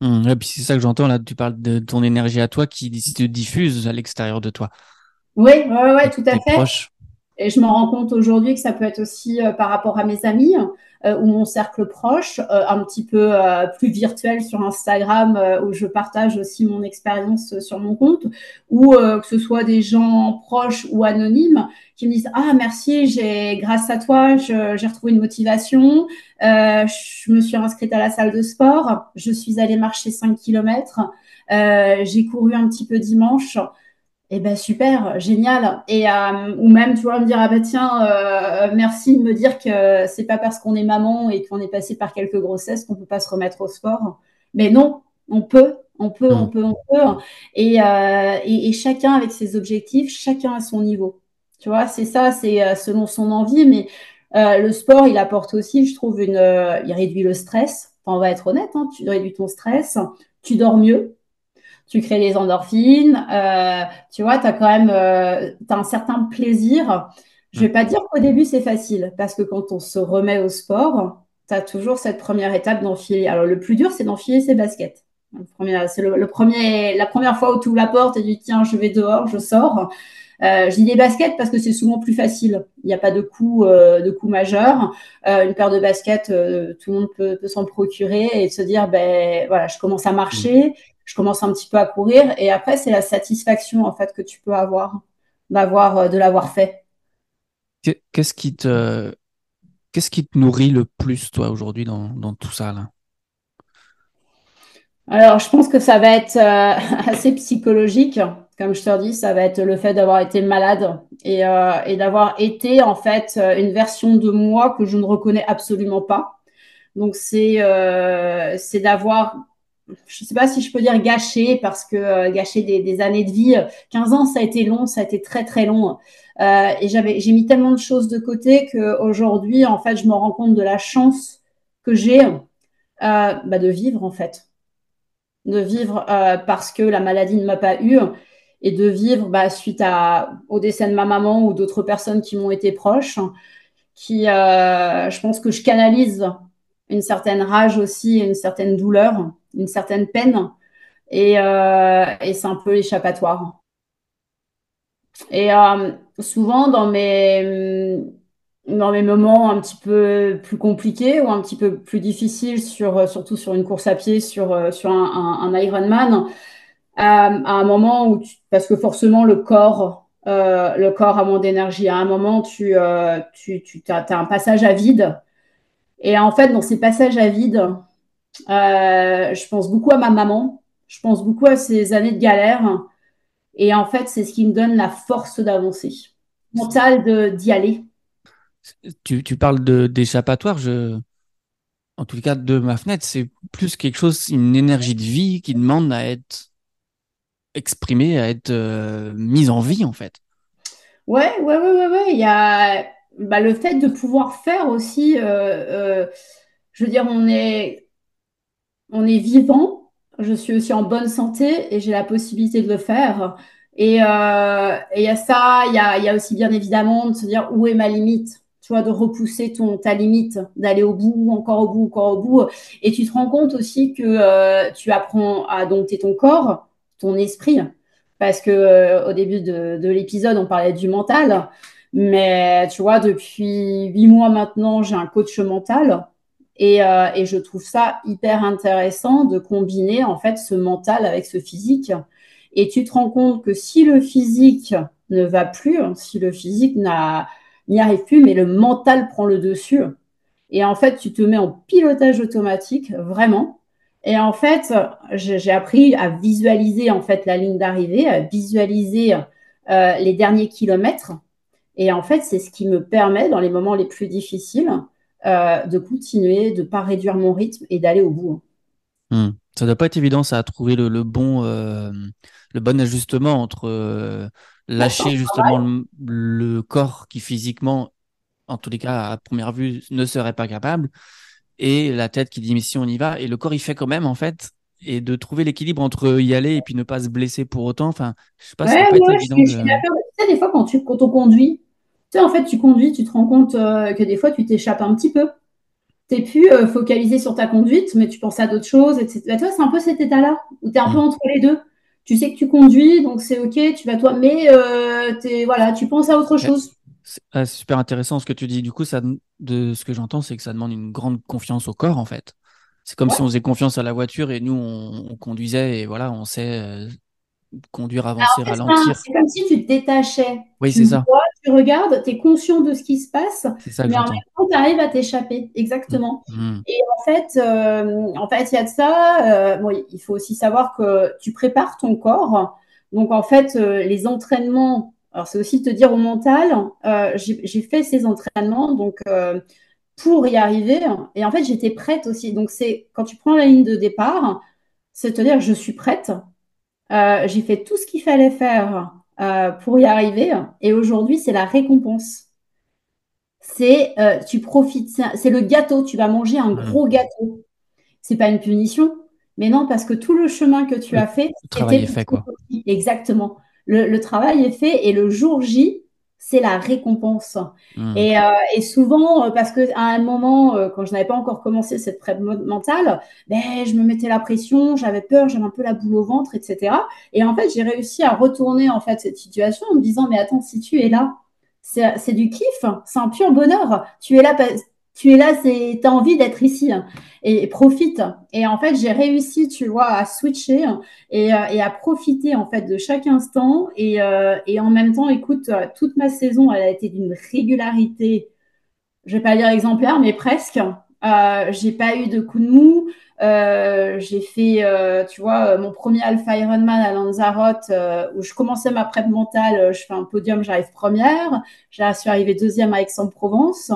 Mmh, et puis c'est ça que j'entends là, tu parles de ton énergie à toi qui se diffuse à l'extérieur de toi. Oui, ouais, ouais, tout à fait. Et je me rends compte aujourd'hui que ça peut être aussi euh, par rapport à mes amis ou mon cercle proche, euh, un petit peu plus virtuel sur Instagram où je partage aussi mon expérience sur mon compte, ou que ce soit des gens proches ou anonymes qui me disent ah merci j'ai grâce à toi j'ai retrouvé une motivation je me suis inscrite à la salle de sport je suis allée marcher 5 km j'ai couru un petit peu dimanche eh ben super, génial. Et euh, ou même tu vois me dire ah ben tiens euh, merci de me dire que c'est pas parce qu'on est maman et qu'on est passé par quelques grossesses qu'on peut pas se remettre au sport. Mais non, on peut, on peut, on mm. peut, on peut. Et, euh, et, et, chacun avec ses objectifs, chacun à son niveau. Tu vois, c'est ça, c'est selon son envie. Mais le sport, il apporte aussi, je trouve, une, il réduit le stress. Enfin, on va être honnête, hein, tu réduis ton stress, tu dors mieux tu crées des endorphines, euh, tu vois, tu as quand même euh, as un certain plaisir. Je vais pas dire qu'au début c'est facile, parce que quand on se remet au sport, tu as toujours cette première étape d'enfiler. Alors le plus dur, c'est d'enfiler ses baskets. C'est le, premier, la première fois où tu ouvres la porte et tu dis tiens, je vais dehors, je sors. Euh, je dis des baskets parce que c'est souvent plus facile. Il n'y a pas de coût, euh, de coût majeur. Euh, une paire de baskets, tout le monde peut, peut s'en procurer et se dire ben voilà, je commence à marcher, je commence un petit peu à courir et après c'est la satisfaction en fait que tu peux avoir d'avoir euh, de l'avoir fait. Qu'est-ce qui te qu'est-ce qui te nourrit le plus toi aujourd'hui dans, dans tout ça là? Alors, je pense que ça va être euh, <laughs> assez psychologique. Comme je te dis, ça va être le fait d'avoir été malade et, euh, et d'avoir été en fait une version de moi que je ne reconnais absolument pas. Donc, c'est euh, c'est d'avoir, je ne sais pas si je peux dire gâché, parce que euh, gâcher des, années de vie, 15 ans, ça a été long, ça a été très très long. Euh, et j'avais, j'ai mis tellement de choses de côté qu'aujourd'hui, en fait, je me rends compte de la chance que j'ai bah, de vivre en fait. De vivre euh, parce que la maladie ne m'a pas eu et de vivre bah, suite au décès de ma maman ou d'autres personnes qui m'ont été proches, qui, euh, je pense que je canalise une certaine rage aussi, une certaine douleur, une certaine peine, et, euh, et c'est un peu échappatoire. Et euh, souvent dans mes dans mes moments un petit peu plus compliqués ou un petit peu plus difficiles, sur, euh, surtout sur une course à pied, sur, sur un, Ironman, à un moment où, parce que forcément le corps, le corps a moins d'énergie, à un moment tu, tu, tu as, as, un passage à vide. Et en fait, dans ces passages à vide, euh, je pense beaucoup à ma maman, je pense beaucoup à ces années de galère. Et en fait, c'est ce qui me donne la force d'avancer, mentale d'y aller. Tu, tu parles d'échappatoire, je... en tout cas de ma fenêtre, c'est plus quelque chose, une énergie de vie qui demande à être exprimée, à être euh, mise en vie en fait. Ouais, ouais, ouais, ouais, ouais. Il y a bah, le fait de pouvoir faire aussi, euh, euh, je veux dire, on est, on est vivant, je suis aussi en bonne santé et j'ai la possibilité de le faire. Et euh, il y a ça, il y a, y a aussi bien évidemment de se dire où est ma limite tu vois, de repousser ton, ta limite, d'aller au bout, encore au bout, encore au bout. Et tu te rends compte aussi que euh, tu apprends à dompter ton corps, ton esprit, parce que euh, au début de, de l'épisode, on parlait du mental. Mais tu vois, depuis huit mois maintenant, j'ai un coach mental. Et, euh, et, je trouve ça hyper intéressant de combiner en fait ce mental avec ce physique. Et tu te rends compte que si le physique ne va plus, si le physique n'y arrive plus, mais le mental prend le dessus. Et en fait, tu te mets en pilotage automatique, vraiment. Et en fait, j'ai appris à visualiser en fait la ligne d'arrivée, à visualiser euh, les derniers kilomètres. Et en fait, c'est ce qui me permet, dans les moments les plus difficiles, euh, de continuer, de ne pas réduire mon rythme et d'aller au bout. Mmh. Ça ne doit pas être évident, ça, à trouver le, le bon, euh, le bon ajustement entre euh, lâcher justement le, le, corps qui physiquement, en tous les cas, à première vue, ne serait pas capable, et la tête qui dit mais si on y va, et le corps il fait quand même en fait, et de trouver l'équilibre entre y aller et puis ne pas se blesser pour autant. Enfin, je sais pas, ouais, pas ouais, évident. Je, de... je suis. Tu sais, des fois quand tu quand on conduit, tu sais, en fait, tu conduis, tu te rends compte euh, que des fois tu t'échappes un petit peu. T'es plus euh, focalisé sur ta conduite, mais tu penses à d'autres choses, etc. Bah, toi, c'est un peu cet état-là où tu es un peu entre les deux tu sais que tu conduis, donc c'est ok, tu vas toi, mais euh, es, voilà, tu penses à autre chose. C'est super intéressant ce que tu dis. Du coup, ça, de ce que j'entends, c'est que ça demande une grande confiance au corps, en fait. C'est comme ouais. si on faisait confiance à la voiture et nous, on, on conduisait et voilà, on sait euh, conduire, avancer, Alors, ralentir. C'est comme si tu te détachais. Oui, c'est ça. Vois, tu regardes, tu es conscient de ce qui se passe, ça mais en même temps, tu arrives à t'échapper. Exactement. Mmh. Et en fait, euh, en fait, il y a de ça. Euh, bon, il faut aussi savoir que tu prépares ton corps. Donc, en fait, euh, les entraînements, alors c'est aussi te dire au mental, j'ai fait ces entraînements, donc pour y arriver. Et en fait, j'étais prête aussi. Donc, c'est quand tu prends la ligne de départ, c'est te dire je suis prête. J'ai fait tout ce qu'il fallait faire euh, pour y arriver. Et aujourd'hui, c'est la récompense. C'est euh, tu profites, c'est le gâteau. Tu vas manger un gros gâteau. C'est pas une punition, Mais non, parce que tout le chemin que tu as fait, le travail est fait, quoi. Exactement. Le, travail est fait et le jour J, c'est la récompense. Hmm. Et, euh, et, souvent, euh, parce que à un moment, euh, quand je n'avais pas encore commencé cette prep mentale, ben, je me mettais la pression, j'avais peur, j'avais un peu la boule au ventre, etc. Et en fait, j'ai réussi à retourner en fait cette situation en me disant, mais attends, si tu es là, c'est du kiff, c'est un pur bonheur. Tu es là tu es là, tu as envie d'être ici hein, et, profite. Et en fait, j'ai réussi, tu vois, à switcher euh, et, à profiter en fait de chaque instant. Et, euh, en même temps, écoute, euh, toute ma saison, elle a été d'une régularité, je vais pas dire exemplaire, mais presque. J'ai pas eu de coup de mou. j'ai fait, tu vois, mon premier Alpha Ironman à Lanzarote où je commençais ma prep mentale. Je fais un podium, j'arrive première. J'ai suis arrivée deuxième à Aix-en-Provence.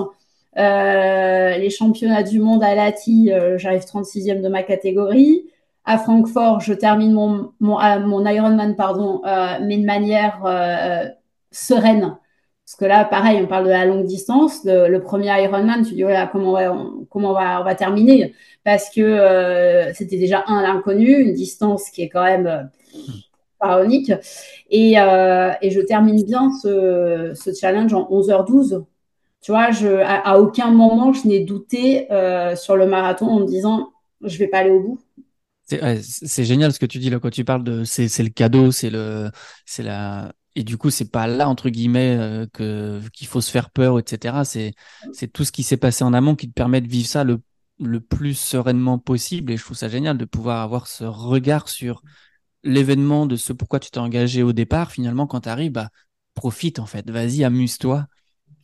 Euh, les championnats du monde à Lati, euh, j'arrive 36e de ma catégorie. À Francfort, je termine mon, mon, euh, Ironman, pardon, mais de manière sereine. Parce que là, pareil, on parle de la longue distance. Le, premier Ironman, tu dis, comment, on va, comment on va, terminer? Parce que c'était déjà un, l'inconnu, une distance qui est quand même pharaonique. Et, et, je termine bien ce, ce challenge en 11h12 tu vois, je, à, aucun moment je n'ai douté euh, sur le marathon en me disant je vais pas aller au bout. C'est génial ce que tu dis là quand tu parles de c'est le cadeau, c'est le c'est la et du coup c'est pas là entre guillemets euh, que qu'il faut se faire peur etc. C'est c'est tout ce qui s'est passé en amont qui te permet de vivre ça le le plus sereinement possible et je trouve ça génial de pouvoir avoir ce regard sur l'événement de ce pourquoi tu t'es engagé au départ finalement quand tu arrives bah profite en fait vas-y amuse-toi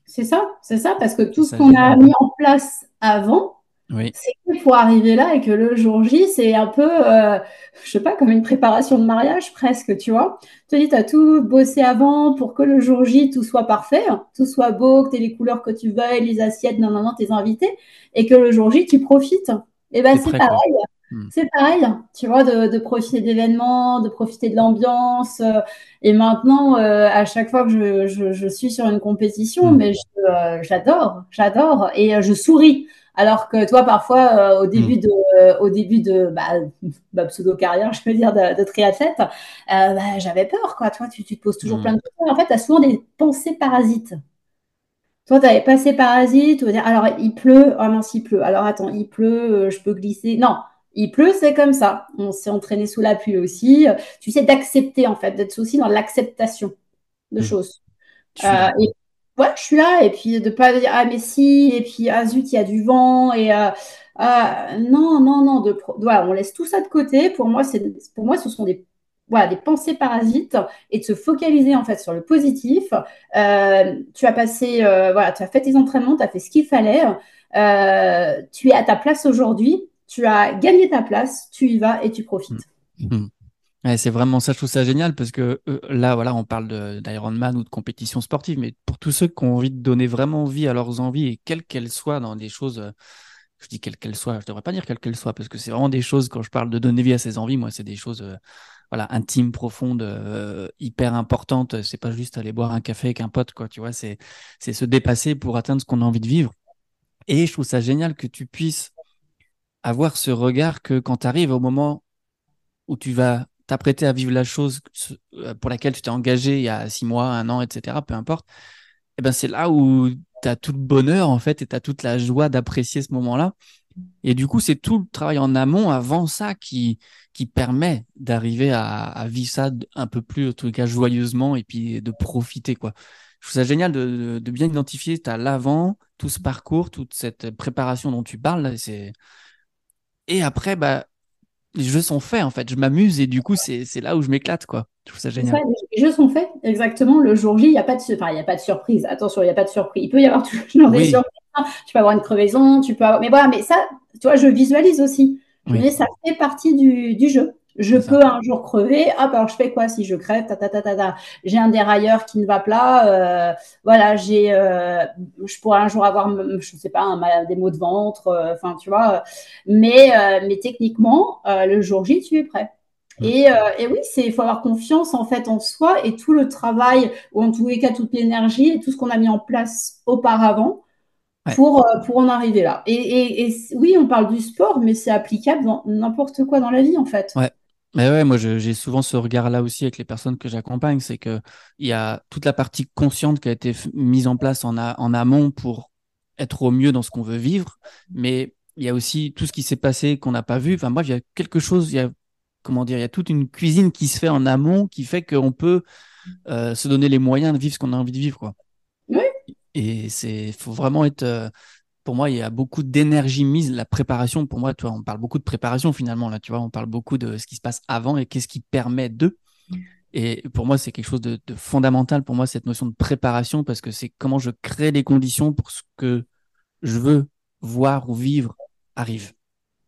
c'est ça, c'est ça, parce que tout ce qu'on a mis en place avant, c'est qu'il faut arriver là et que le jour J, c'est un peu, euh, je sais pas, comme une préparation de mariage presque, tu vois. Tu te dis, tu as tout bossé avant pour que le jour J, tout soit parfait, tout soit beau, que tu aies les couleurs que tu veux, les assiettes, non, non, non, tes invités, et que le jour J, tu profites. Et ben c'est pareil. Hmm. C'est pareil, tu vois, de, profiter d'événements, de profiter de l'ambiance. Euh, et maintenant, euh, à chaque fois que je, suis sur une compétition, hmm. mais euh, j'adore, j'adore, et je souris. Alors que toi, parfois, au début hmm. de, au début de bah, <laughs> pseudo carrière, <laughs> je peux dire, de, triathlète, bah, j'avais peur, quoi. Toi, tu, tu te poses toujours plein de questions. En fait, tu as souvent des pensées parasites. Toi, tu avais passé parasite, dire, alors il pleut, oh mince, il pleut. Alors attends, il pleut, je peux glisser. Non, il pleut, c'est comme ça. On s'est entraîné sous la pluie aussi. Tu sais, d'accepter, en fait, d'être aussi dans l'acceptation de mmh. choses. Euh, et, ouais, je suis là. Et puis, de pas dire, ah, mais si, et puis, ah, zut, il y a du vent. Et euh, ah, non, non, non. De, on laisse tout ça de côté. Pour moi, c'est, pour moi ce sont des voilà, des pensées parasites et de se focaliser en fait sur le positif. Euh, tu as passé, voilà, tu as fait tes entraînements, tu as fait ce qu'il fallait. tu es à ta place aujourd'hui tu as gagné ta place, tu y vas et tu profites. Mm. Mm. c'est vraiment ça, je trouve ça génial parce que euh, là, voilà, on parle d'Ironman ou de compétition sportive, mais pour tous ceux qui ont envie de donner vraiment vie à leurs envies et quelles qu'elles soient dans des choses, euh, je dis quelles qu'elles soient, je devrais pas dire quelles qu'elles soient parce que c'est vraiment des choses, quand je parle de donner vie à ses envies, moi, c'est des choses euh, voilà, intimes, profondes, hyper importantes. C'est pas juste aller boire un café avec un pote, quoi, tu vois, c'est se dépasser pour atteindre ce qu'on a envie de vivre. Et je trouve ça génial que tu puisses avoir ce regard que quand tu arrives au moment où tu vas t'apprêter à vivre la chose euh, pour laquelle tu t'es engagé il y a six mois, un an, etc., peu importe, et eh ben c'est là où tu as tout le bonheur en fait et tu as toute la joie d'apprécier ce moment-là. Et du coup, c'est tout le travail en amont avant ça qui, qui permet d'arriver à, vivre ça un peu plus, en tout cas, joyeusement et puis de profiter, quoi. Je trouve ça génial de, bien identifier, tu as l'avant, tout ce parcours, toute cette préparation dont tu parles, c'est, et après, bah, les jeux sont faits en fait. Je m'amuse et du coup, c'est là où je m'éclate quoi. Je trouve ça génial. les jeux sont faits exactement. Le jour J, il n'y a, pas de, a pas de surprise. Attention, il n'y a pas de surprise. Il peut y avoir <laughs> toujours des surprises. Hein. Tu peux avoir une crevaison, tu peux avoir... Mais voilà, mais ça, tu vois, je visualise aussi. Mais ça fait partie du, du jeu. Je peux un jour crever. Hop, alors je fais quoi si je crève? Ta, ta, ta, ta, J'ai un dérailleur qui ne va pas. Euh, voilà, j'ai, euh, je pourrais un jour avoir, je sais pas, un, des maux de ventre. Euh, enfin, tu vois. Mais, mais techniquement, le jour J, tu es prêt. Et, et, oui, c'est il faut avoir confiance en fait en soi et tout le travail ou en tous les cas toute l'énergie et tout ce qu'on a mis en place auparavant pour, pour en arriver là. Et, et, oui, on parle du sport, mais c'est applicable dans n'importe quoi dans la vie, en fait. Ouais. Mais ouais, moi j'ai souvent ce regard-là aussi avec les personnes que j'accompagne, c'est que il y a toute la partie consciente qui a été mise en place en, en amont pour être au mieux dans ce qu'on veut vivre, mais il y a aussi tout ce qui s'est passé qu'on n'a pas vu. Enfin, moi, il y a quelque chose, il y a comment dire, il y a toute une cuisine qui se fait en amont qui fait qu'on peut euh, se donner les moyens de vivre ce qu'on a envie de vivre, quoi. Oui. Et c'est, faut vraiment être. Euh, pour moi, il y a beaucoup d'énergie mise. La préparation, pour moi, toi, on parle beaucoup de préparation finalement. Là, tu vois, on parle beaucoup de ce qui se passe avant et qu'est-ce qui permet de. Et pour moi, c'est quelque chose de, fondamental pour moi, cette notion de préparation, parce que c'est comment je crée les conditions pour ce que je veux voir ou vivre arrive.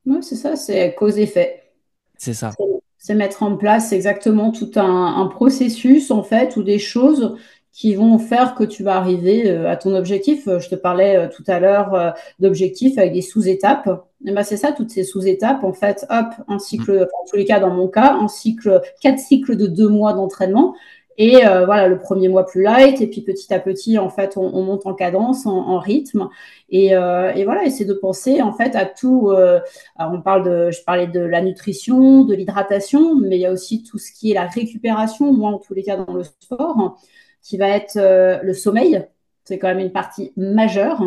Oui, c'est ça, c'est cause-effet. C'est ça. C'est mettre en place exactement tout un, un, processus, en fait, ou des choses qui vont faire que tu vas arriver euh, à ton objectif. Euh, je te parlais euh, tout à l'heure d'objectifs avec des sous-étapes. Et ben c'est ça, toutes ces sous-étapes, en fait, hop, un cycle, mm. en tous les cas dans mon cas, un cycle, quatre cycles de deux mois d'entraînement. Et voilà, le premier mois plus light, et puis petit à petit, en fait, on, monte en cadence, en, rythme. Et, et, voilà, essayer de penser en fait à tout. alors on parle de, je parlais de la nutrition, de l'hydratation, mais il y a aussi tout ce qui est la récupération. Moi, en tous les cas, dans le sport qui va être euh, le sommeil. C'est quand même une partie majeure.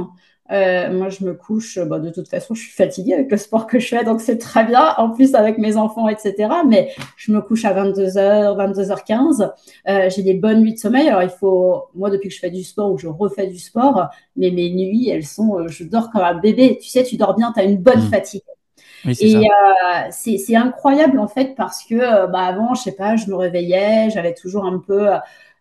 Euh, moi, je me couche, bon, de toute façon, je suis fatiguée avec le sport que je fais, donc c'est très bien. En plus, avec mes enfants, etc. Mais je me couche à 22h, 22h15. Euh, j'ai des bonnes nuits de sommeil. Alors, il faut, moi, depuis que je fais du sport ou je refais du sport, mais mes nuits, elles sont, je dors comme un bébé. Tu sais, tu dors bien, tu as une bonne mmh. fatigue. Oui, et euh, c'est incroyable en fait parce que bah, avant, je sais pas, je me réveillais, j'avais toujours un peu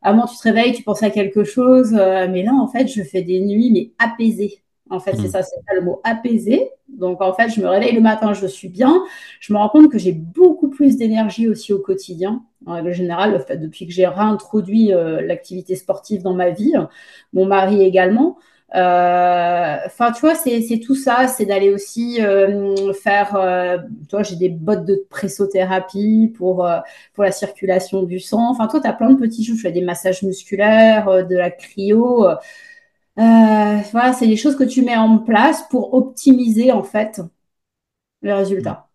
avant tu te réveilles, tu penses à quelque chose, euh, mais là en fait je fais des nuits mais apaisées. En fait, c'est mm. ça, c'est ça le mot apaisé. Donc en fait, je me réveille le matin, je suis bien. Je me rends compte que j'ai beaucoup plus d'énergie aussi au quotidien. En règle générale, le fait, depuis que j'ai réintroduit euh, l'activité sportive dans ma vie, mon mari également. Euh, enfin, tu vois, c'est tout ça. C'est d'aller aussi euh, faire. Euh, toi, j'ai des bottes de pressothérapie pour pour la circulation du sang. Enfin, toi, tu as plein de petits choses. Je fais des massages musculaires, de la cryo. voilà, c'est des choses que tu mets en place pour optimiser en fait les résultats.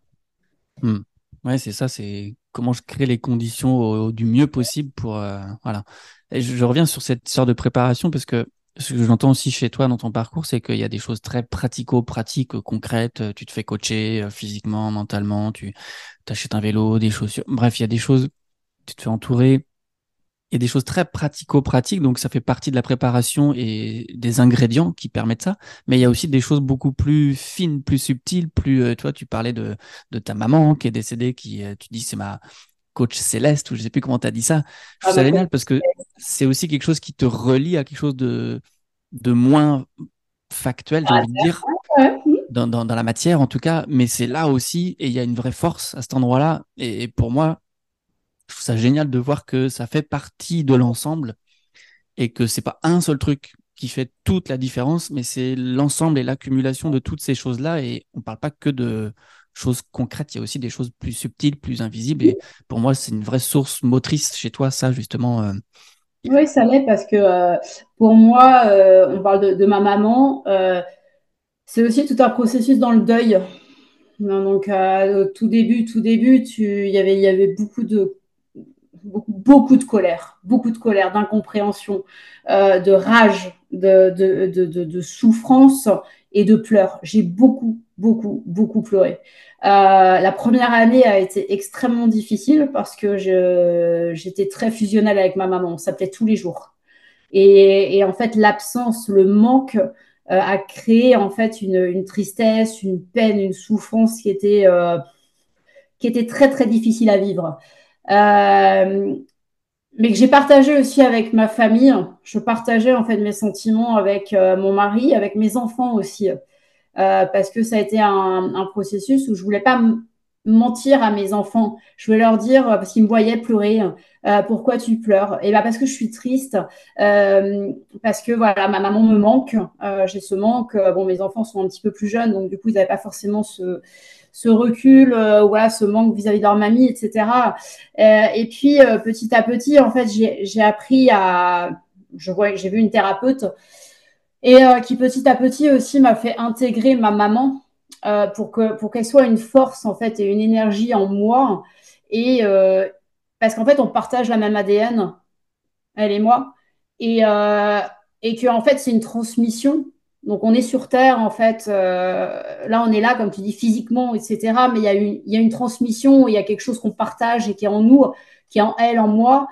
Mmh. Ouais, c'est ça. C'est comment je crée les conditions du mieux possible pour voilà. Et je, reviens sur cette sorte de préparation parce que ce que j'entends aussi chez toi dans ton parcours, c'est qu'il y a des choses très pratico-pratiques, concrètes. Tu te fais coacher euh, physiquement, mentalement, tu achètes un vélo, des chaussures. Bref, il y a des choses, tu te fais entourer. Il y a des choses très pratico-pratiques, donc ça fait partie de la préparation et des ingrédients qui permettent ça. Mais il y a aussi des choses beaucoup plus fines, plus subtiles, plus. Euh, toi, tu parlais de, de ta maman qui est décédée, qui euh, tu dis c'est ma coach céleste ou je sais plus comment tu as dit ça. Je trouve ah, ça génial parce que c'est aussi quelque chose qui te relie à quelque chose de, de moins factuel, j'ai envie de dire, dans, dans, la matière en tout cas, mais c'est là aussi et il y a une vraie force à cet endroit-là. Et, pour moi, je trouve ça génial de voir que ça fait partie de l'ensemble et que c'est pas un seul truc qui fait toute la différence, mais c'est l'ensemble et l'accumulation de toutes ces choses-là. Et on parle pas que de choses concrètes, il y a aussi des choses plus subtiles, plus invisibles. Et pour moi, c'est une vraie source motrice chez toi, ça, justement. Euh. Oui, ça l'est parce que euh, pour moi, euh, on parle de, ma maman, c'est aussi tout un processus dans le deuil. Donc, tout début, tout début, il y avait, beaucoup de beaucoup, de colère, beaucoup de colère, d'incompréhension, de rage, de, souffrance et de pleurs. J'ai beaucoup, beaucoup, beaucoup pleuré. Euh, la première année a été extrêmement difficile parce que j'étais très fusionnelle avec ma maman. On s'appelait tous les jours. Et, en fait, l'absence, le manque euh, a créé en fait une, tristesse, une peine, une souffrance qui était, euh, qui était très, très difficile à vivre. Mais que j'ai partagé aussi avec ma famille. Je partageais en fait mes sentiments avec mon mari, avec mes enfants aussi. Euh, parce que ça a été un, un, processus où je voulais pas mentir à mes enfants. Je voulais leur dire, parce qu'ils me voyaient pleurer, euh, pourquoi tu pleures? Et ben parce que je suis triste, euh, parce que voilà, ma maman me manque, euh, j'ai ce manque. Bon, mes enfants sont un petit peu plus jeunes, donc du coup, ils n'avaient pas forcément ce, ce recul, voilà, ce manque vis-à-vis de leur mamie, etc. et puis, petit à petit, en fait, j'ai appris à... Je vois, j'ai vu une thérapeute et qui petit à petit aussi m'a fait intégrer ma maman pour que pour qu'elle soit une force en fait et une énergie en moi et parce qu'en fait on partage la même ADN elle et moi et et que en fait c'est une transmission donc on est sur Terre, en fait, euh, là on est là, comme tu dis, physiquement, etc. Mais il y a une, transmission, il y a quelque chose qu'on partage et qui est en nous, qui est en elle, en moi.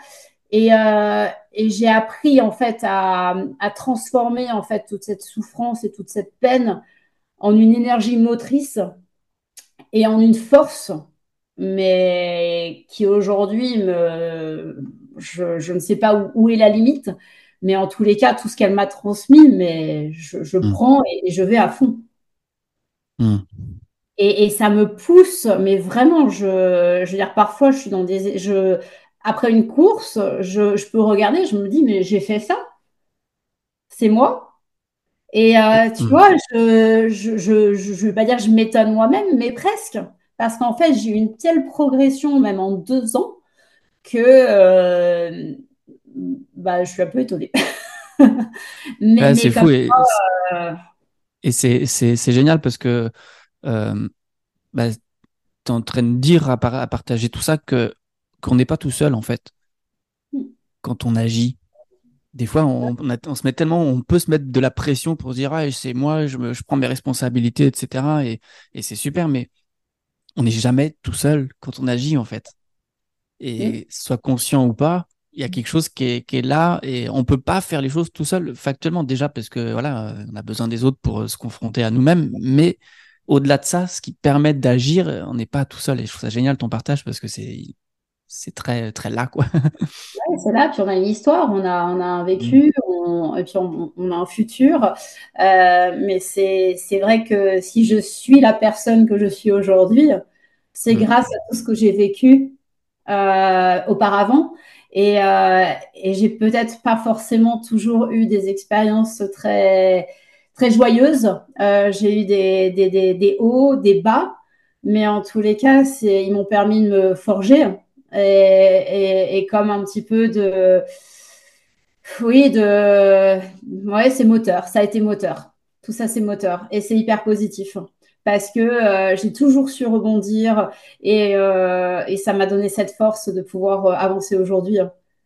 Et, euh, j'ai appris en fait à, transformer en fait toute cette souffrance et toute cette peine en une énergie motrice et en une force, mais qui aujourd'hui me, je, ne sais pas où est la limite, mais en tous les cas, tout ce qu'elle m'a transmis, mais je, mm. prends et, je vais à fond. Mm. Et, ça me pousse, mais vraiment, je, je veux dire, parfois, je suis dans des. Je, après une course, je, peux regarder, je me dis, mais j'ai fait ça. C'est moi. Et euh, tu mm. vois, je je, vais pas dire que je m'étonne moi-même, mais presque. Parce qu'en fait, j'ai eu une telle progression, même en deux ans, que euh, bah, je suis un peu étonnée. <laughs> mais, c'est fou. Et, euh, c'est génial parce que euh, bah, tu es en train de dire à, partager tout ça que qu'on n'est pas tout seul en fait. Hmm. Quand on agit, des fois, on, on, se met tellement, on peut se mettre de la pression pour se dire ah, c'est moi, je, me, je, prends mes responsabilités, etc. Et, et c'est super, mais on n'est jamais tout seul quand on agit en fait. Et hmm. soit conscient ou pas, il y a quelque chose qui est, qui est, là et on peut pas faire les choses tout seul factuellement déjà parce que voilà euh, on a besoin des autres pour euh, se confronter à nous-mêmes. Mais au-delà de ça ce qui permet d'agir euh, on n'est pas tout seul. Et je trouve ça génial ton partage parce que c'est c'est très très là quoi. <laughs> Ouais, c'est là puis on a une histoire on a on a un vécu mm. on, et puis on, on, a un futur. Euh, mais c'est c'est vrai que si je suis la personne que je suis aujourd'hui c'est mm. grâce à tout ce que j'ai vécu euh, auparavant et, euh, et j'ai peut-être pas forcément toujours eu des expériences très, très joyeuses. Euh, j'ai eu des, des, des, des, hauts, des bas, mais en tous les cas, ils m'ont permis de me forger et, et, et, comme un petit peu de. Oui, de. Ouais, c'est moteur. Ça a été moteur. Tout ça, c'est moteur. Et c'est hyper positif parce que euh, j'ai toujours su rebondir et, euh, et ça m'a donné cette force de pouvoir euh, avancer aujourd'hui.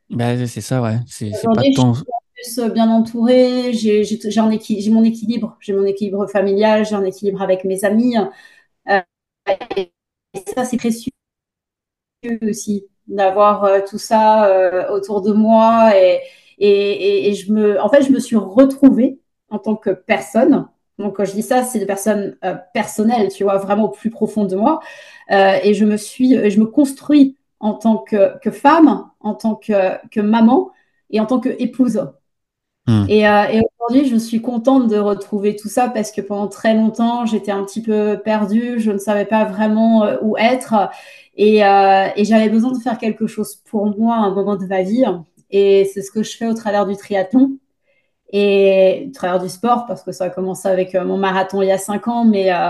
Bah, c'est ça, ouais. C'est pas. Je suis plus bien entourée, j'ai mon équilibre, j'ai mon équilibre familial, j'ai un équilibre avec mes amis. et ça, c'est précieux aussi d'avoir tout ça autour de moi et, et, et, je me, en fait, je me suis retrouvée en tant que personne donc, quand je dis ça, c'est de personnes euh, personnelles, tu vois, vraiment au plus profond de moi. Euh, et je me suis, euh, je me construis en tant que, que femme, en tant que, que, maman et en tant qu'épouse. Hmm. Et, et aujourd'hui, je suis contente de retrouver tout ça parce que pendant très longtemps, j'étais un petit peu perdue, je ne savais pas vraiment où être. Et, et j'avais besoin de faire quelque chose pour moi à un moment de ma vie. Et c'est ce que je fais au travers du triathlon et au travers du sport, parce que ça a commencé avec euh, mon marathon il y a cinq ans, mais, euh,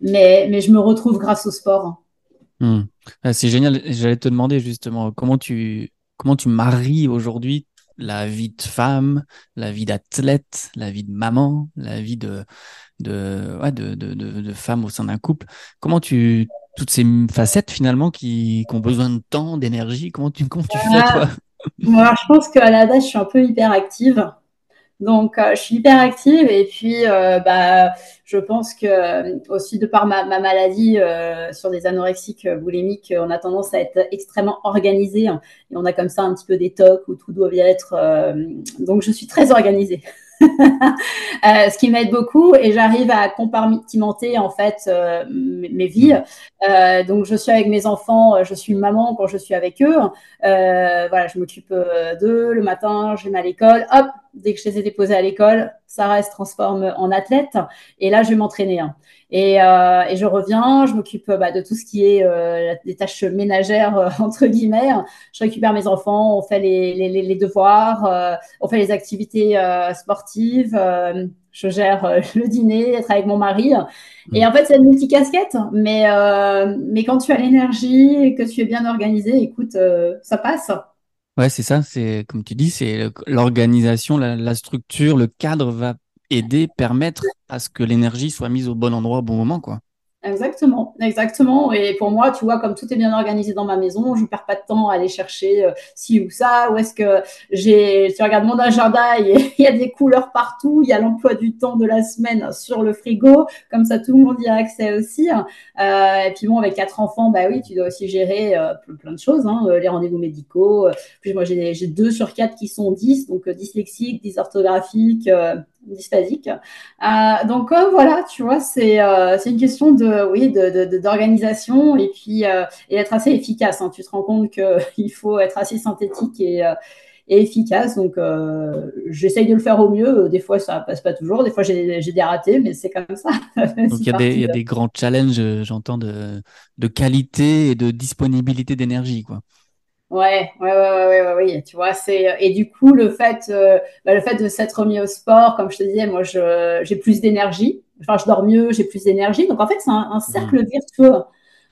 mais, mais je me retrouve grâce au sport. Hmm. Ah, c'est génial. J'allais te demander justement comment tu, comment tu maries aujourd'hui la vie de femme, la vie d'athlète, la vie de maman, la vie de, de, ouais, de, de, de, femme au sein d'un couple? Comment tu, toutes ces facettes finalement qui, qui ont besoin de temps, d'énergie, comment tu, comment tu fais ah. toi? Moi, je pense qu'à la base, je suis un peu hyper active. Donc, euh, je suis hyper active et puis, euh, bah, je pense que euh, aussi de par ma, ma maladie sur des anorexiques boulimiques, on a tendance à être extrêmement organisé hein, et on a comme ça un petit peu des tocs où tout doit bien être. donc, je suis très organisée. <laughs> Euh, ce qui m'aide beaucoup et j'arrive à compartimenter en fait euh, mes, vies. Euh, donc je suis avec mes enfants, je suis maman quand je suis avec eux. voilà, je m'occupe d'eux le matin, je vais à l'école. Hop, dès que je les ai déposés à l'école, Sarah se transforme en athlète et là je vais m'entraîner. Hein. Et, euh, et, je reviens, je m'occupe bah, de tout ce qui est euh, des tâches ménagères euh, entre guillemets. Je récupère mes enfants, on fait les, devoirs, euh, on fait les activités sportives. je gère le dîner, être avec mon mari. Et en fait, c'est une multicasquette. Mais mais quand tu as l'énergie et que tu es bien organisé, écoute, ça passe. Ouais, c'est ça. C'est comme tu dis, c'est l'organisation, la, structure, le cadre va aider, permettre à ce que l'énergie soit mise au bon endroit au bon moment, quoi. Exactement, exactement. Et pour moi, tu vois, comme tout est bien organisé dans ma maison, je ne perds pas de temps à aller chercher euh, ci ou ça. Ou est-ce que j'ai, tu regardes mon agenda, <laughs> il y a des couleurs partout, il y a l'emploi du temps de la semaine sur le frigo, comme ça tout le monde y a accès aussi. Euh, et puis bon, avec quatre enfants, bah oui, tu dois aussi gérer euh, plein de choses, hein, les rendez-vous médicaux. Puis moi, j'ai deux sur quatre qui sont 10, donc dyslexiques, dysorthographiques Euh, donc euh, voilà, tu vois, c'est euh, c'est une question de oui d'organisation de, et puis et être assez efficace. Hein. Tu te rends compte qu'il <laughs> faut être assez synthétique et, et efficace. Donc j'essaye de le faire au mieux. Des fois ça passe pas toujours, des fois j'ai des ratés, mais c'est comme ça. <laughs> donc il y, a des, y a des grands challenges, j'entends de de qualité et de disponibilité d'énergie, quoi. Ouais, ouais, ouais, ouais, ouais, ouais, tu vois, c'est et du coup le fait, euh, bah, le fait de s'être mis au sport, comme je te disais, moi, je j'ai plus d'énergie. Enfin, je dors mieux, j'ai plus d'énergie. Donc en fait, c'est un, cercle mmh. virtueux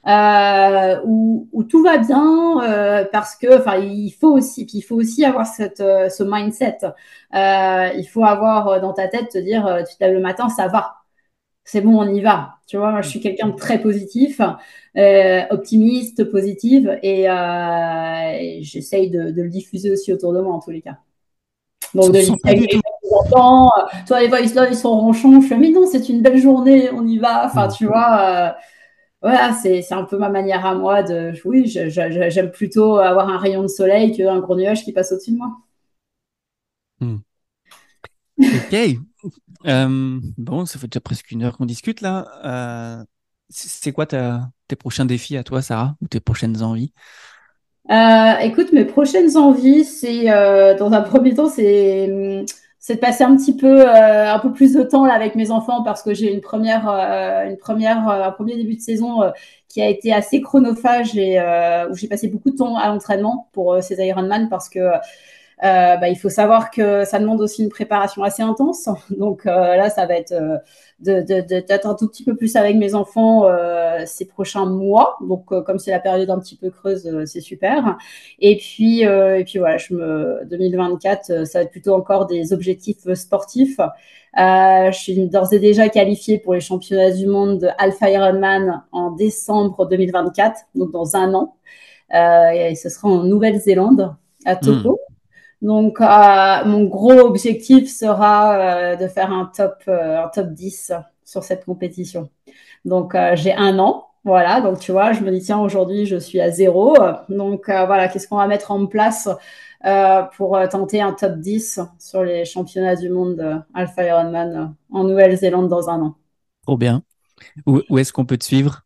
euh, où, où, tout va bien euh, parce que, enfin, il faut aussi, puis il faut aussi avoir cette euh, ce mindset. Euh, il faut avoir dans ta tête te dire, tu te lèves le matin, ça va c'est bon, on y va. Tu vois, moi, je suis quelqu'un de très positif, euh, optimiste, positive, et, euh, j'essaye de, le diffuser aussi autour de moi en tous les cas. Donc, de les entends, toi, les voice love, ils sont ronchons. Je fais, mais non, c'est une belle journée, on y va. Enfin, tu vois, euh, voilà, c'est un peu ma manière à moi de. Oui, j'aime plutôt avoir un rayon de soleil qu'un gros nuage qui passe au-dessus de moi. Hmm. Ok, euh, bon, ça fait déjà presque une heure qu'on discute là. Euh, c'est quoi tes prochains défis à toi, Sarah, ou tes prochaines envies? Euh, Écoute, mes prochaines envies, c'est dans un premier temps, c'est de passer un petit peu un peu plus de temps là avec mes enfants parce que j'ai une première une première un premier début de saison qui a été assez chronophage et où j'ai passé beaucoup de temps à l'entraînement pour ces Ironman parce que euh, bah, il faut savoir que ça demande aussi une préparation assez intense. <laughs> Donc euh, là, ça va être euh, d'être un tout petit peu plus avec mes enfants ces prochains mois. Donc comme c'est la période un petit peu creuse, c'est super. Et puis et puis voilà, je me 2024, ça va être plutôt encore des objectifs sportifs. je suis d'ores et déjà qualifiée pour les championnats du monde de Alpha Ironman en décembre 2024, donc dans un an. et ce sera en Nouvelle-Zélande, à Tokyo. Hmm. Donc, euh, mon gros objectif sera euh, de faire un top, euh, un top 10 sur cette compétition. Donc, j'ai un an. Voilà, donc tu vois, je me dis, tiens, aujourd'hui, je suis à zéro. Donc, voilà, qu'est-ce qu'on va mettre en place pour tenter un top 10 sur les championnats du monde Alpha Ironman en Nouvelle-Zélande dans un an? Trop bien. où est-ce qu'on peut te suivre?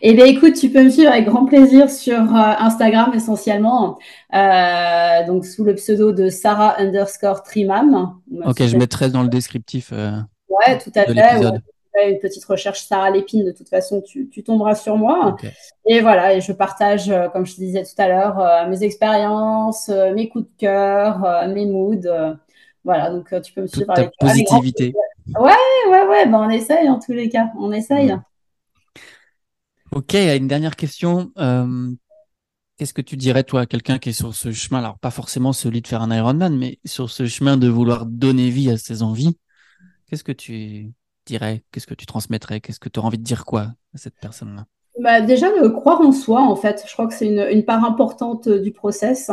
Eh bien, écoute, tu peux me suivre avec grand plaisir sur euh, Instagram essentiellement, euh, donc sous le pseudo de Sarah underscore Trimam. Ok, je mettrai dans le descriptif. Euh, ouais, tout à fait. une petite recherche Sarah Lépine, de toute façon, tu, tomberas sur moi. Et voilà, et je partage, comme je te disais tout à l'heure, mes expériences, mes coups de cœur, mes moods. voilà, donc tu peux me suivre avec, positivité. ouais, ouais, ouais, ben, on essaye en tous les cas, on essaye. Ok, une dernière question. Euh, qu'est-ce que tu dirais, toi, à quelqu'un qui est sur ce chemin, alors pas forcément celui de faire un Ironman, mais sur ce chemin de vouloir donner vie à ses envies. Qu'est-ce que tu dirais? Qu'est-ce que tu transmettrais? Qu'est-ce que tu auras envie de dire quoi à cette personne-là? Bah déjà de croire en soi en fait. Je crois que c'est une, part importante du process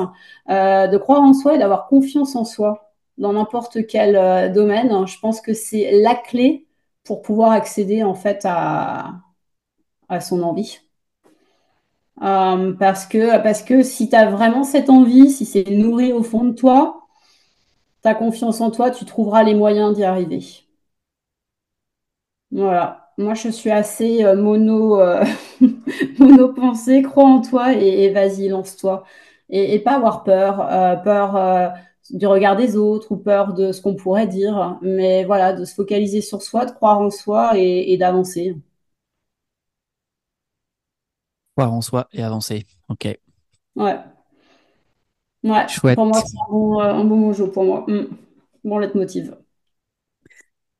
euh, de croire en soi et d'avoir confiance en soi dans n'importe quel euh, domaine. Je pense que c'est la clé pour pouvoir accéder en fait à, à son envie. Euh, parce, que, si tu as vraiment cette envie, si c'est nourri au fond de toi, ta confiance en toi, tu trouveras les moyens d'y arriver. Voilà. Moi, je suis assez euh, mono, euh, <laughs> mono pensée. Crois en toi et, vas-y, lance-toi. Et, pas avoir peur, peur du regard des autres ou peur de ce qu'on pourrait dire. Mais voilà, de se focaliser sur soi, de croire en soi et d'avancer. En soi et avancer. Ok. Ouais. Ouais. Chouette. Pour moi, c'est un bon, euh, un bon jeu pour moi. Mm. Bon leitmotiv.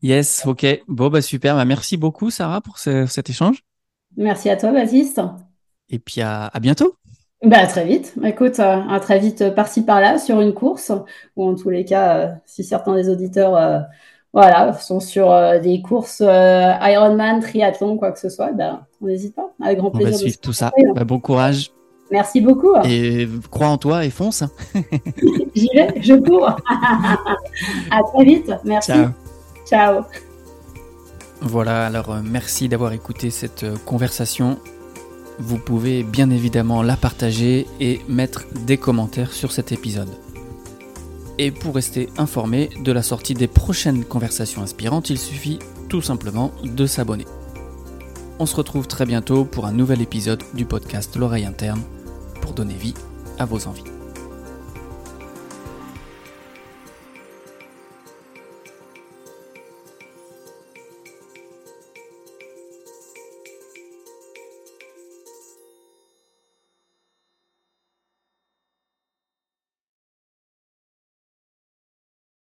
Yes, ok. Bon, bah super. Bah, merci beaucoup, Sarah, pour cet échange. Merci à toi, Baptiste. Et puis à, bientôt. Bah, à très vite. Écoute, euh, à très vite par-ci par-là sur une course, ou en tous les cas, euh, si certains des auditeurs voilà, sont sur des courses Ironman, triathlon, quoi que ce soit, ben, on n'hésite pas. Avec grand plaisir. On va suivre tout ça. Bah, bon courage. Merci beaucoup. Et crois en toi et fonce. J'y vais, je cours. <laughs> à très vite. Merci. Ciao. Ciao. Voilà, alors merci d'avoir écouté cette conversation vous pouvez bien évidemment la partager et mettre des commentaires sur cet épisode. Et pour rester informé de la sortie des prochaines conversations inspirantes, il suffit tout simplement de s'abonner. On se retrouve très bientôt pour un nouvel épisode du podcast L'oreille interne pour donner vie à vos envies.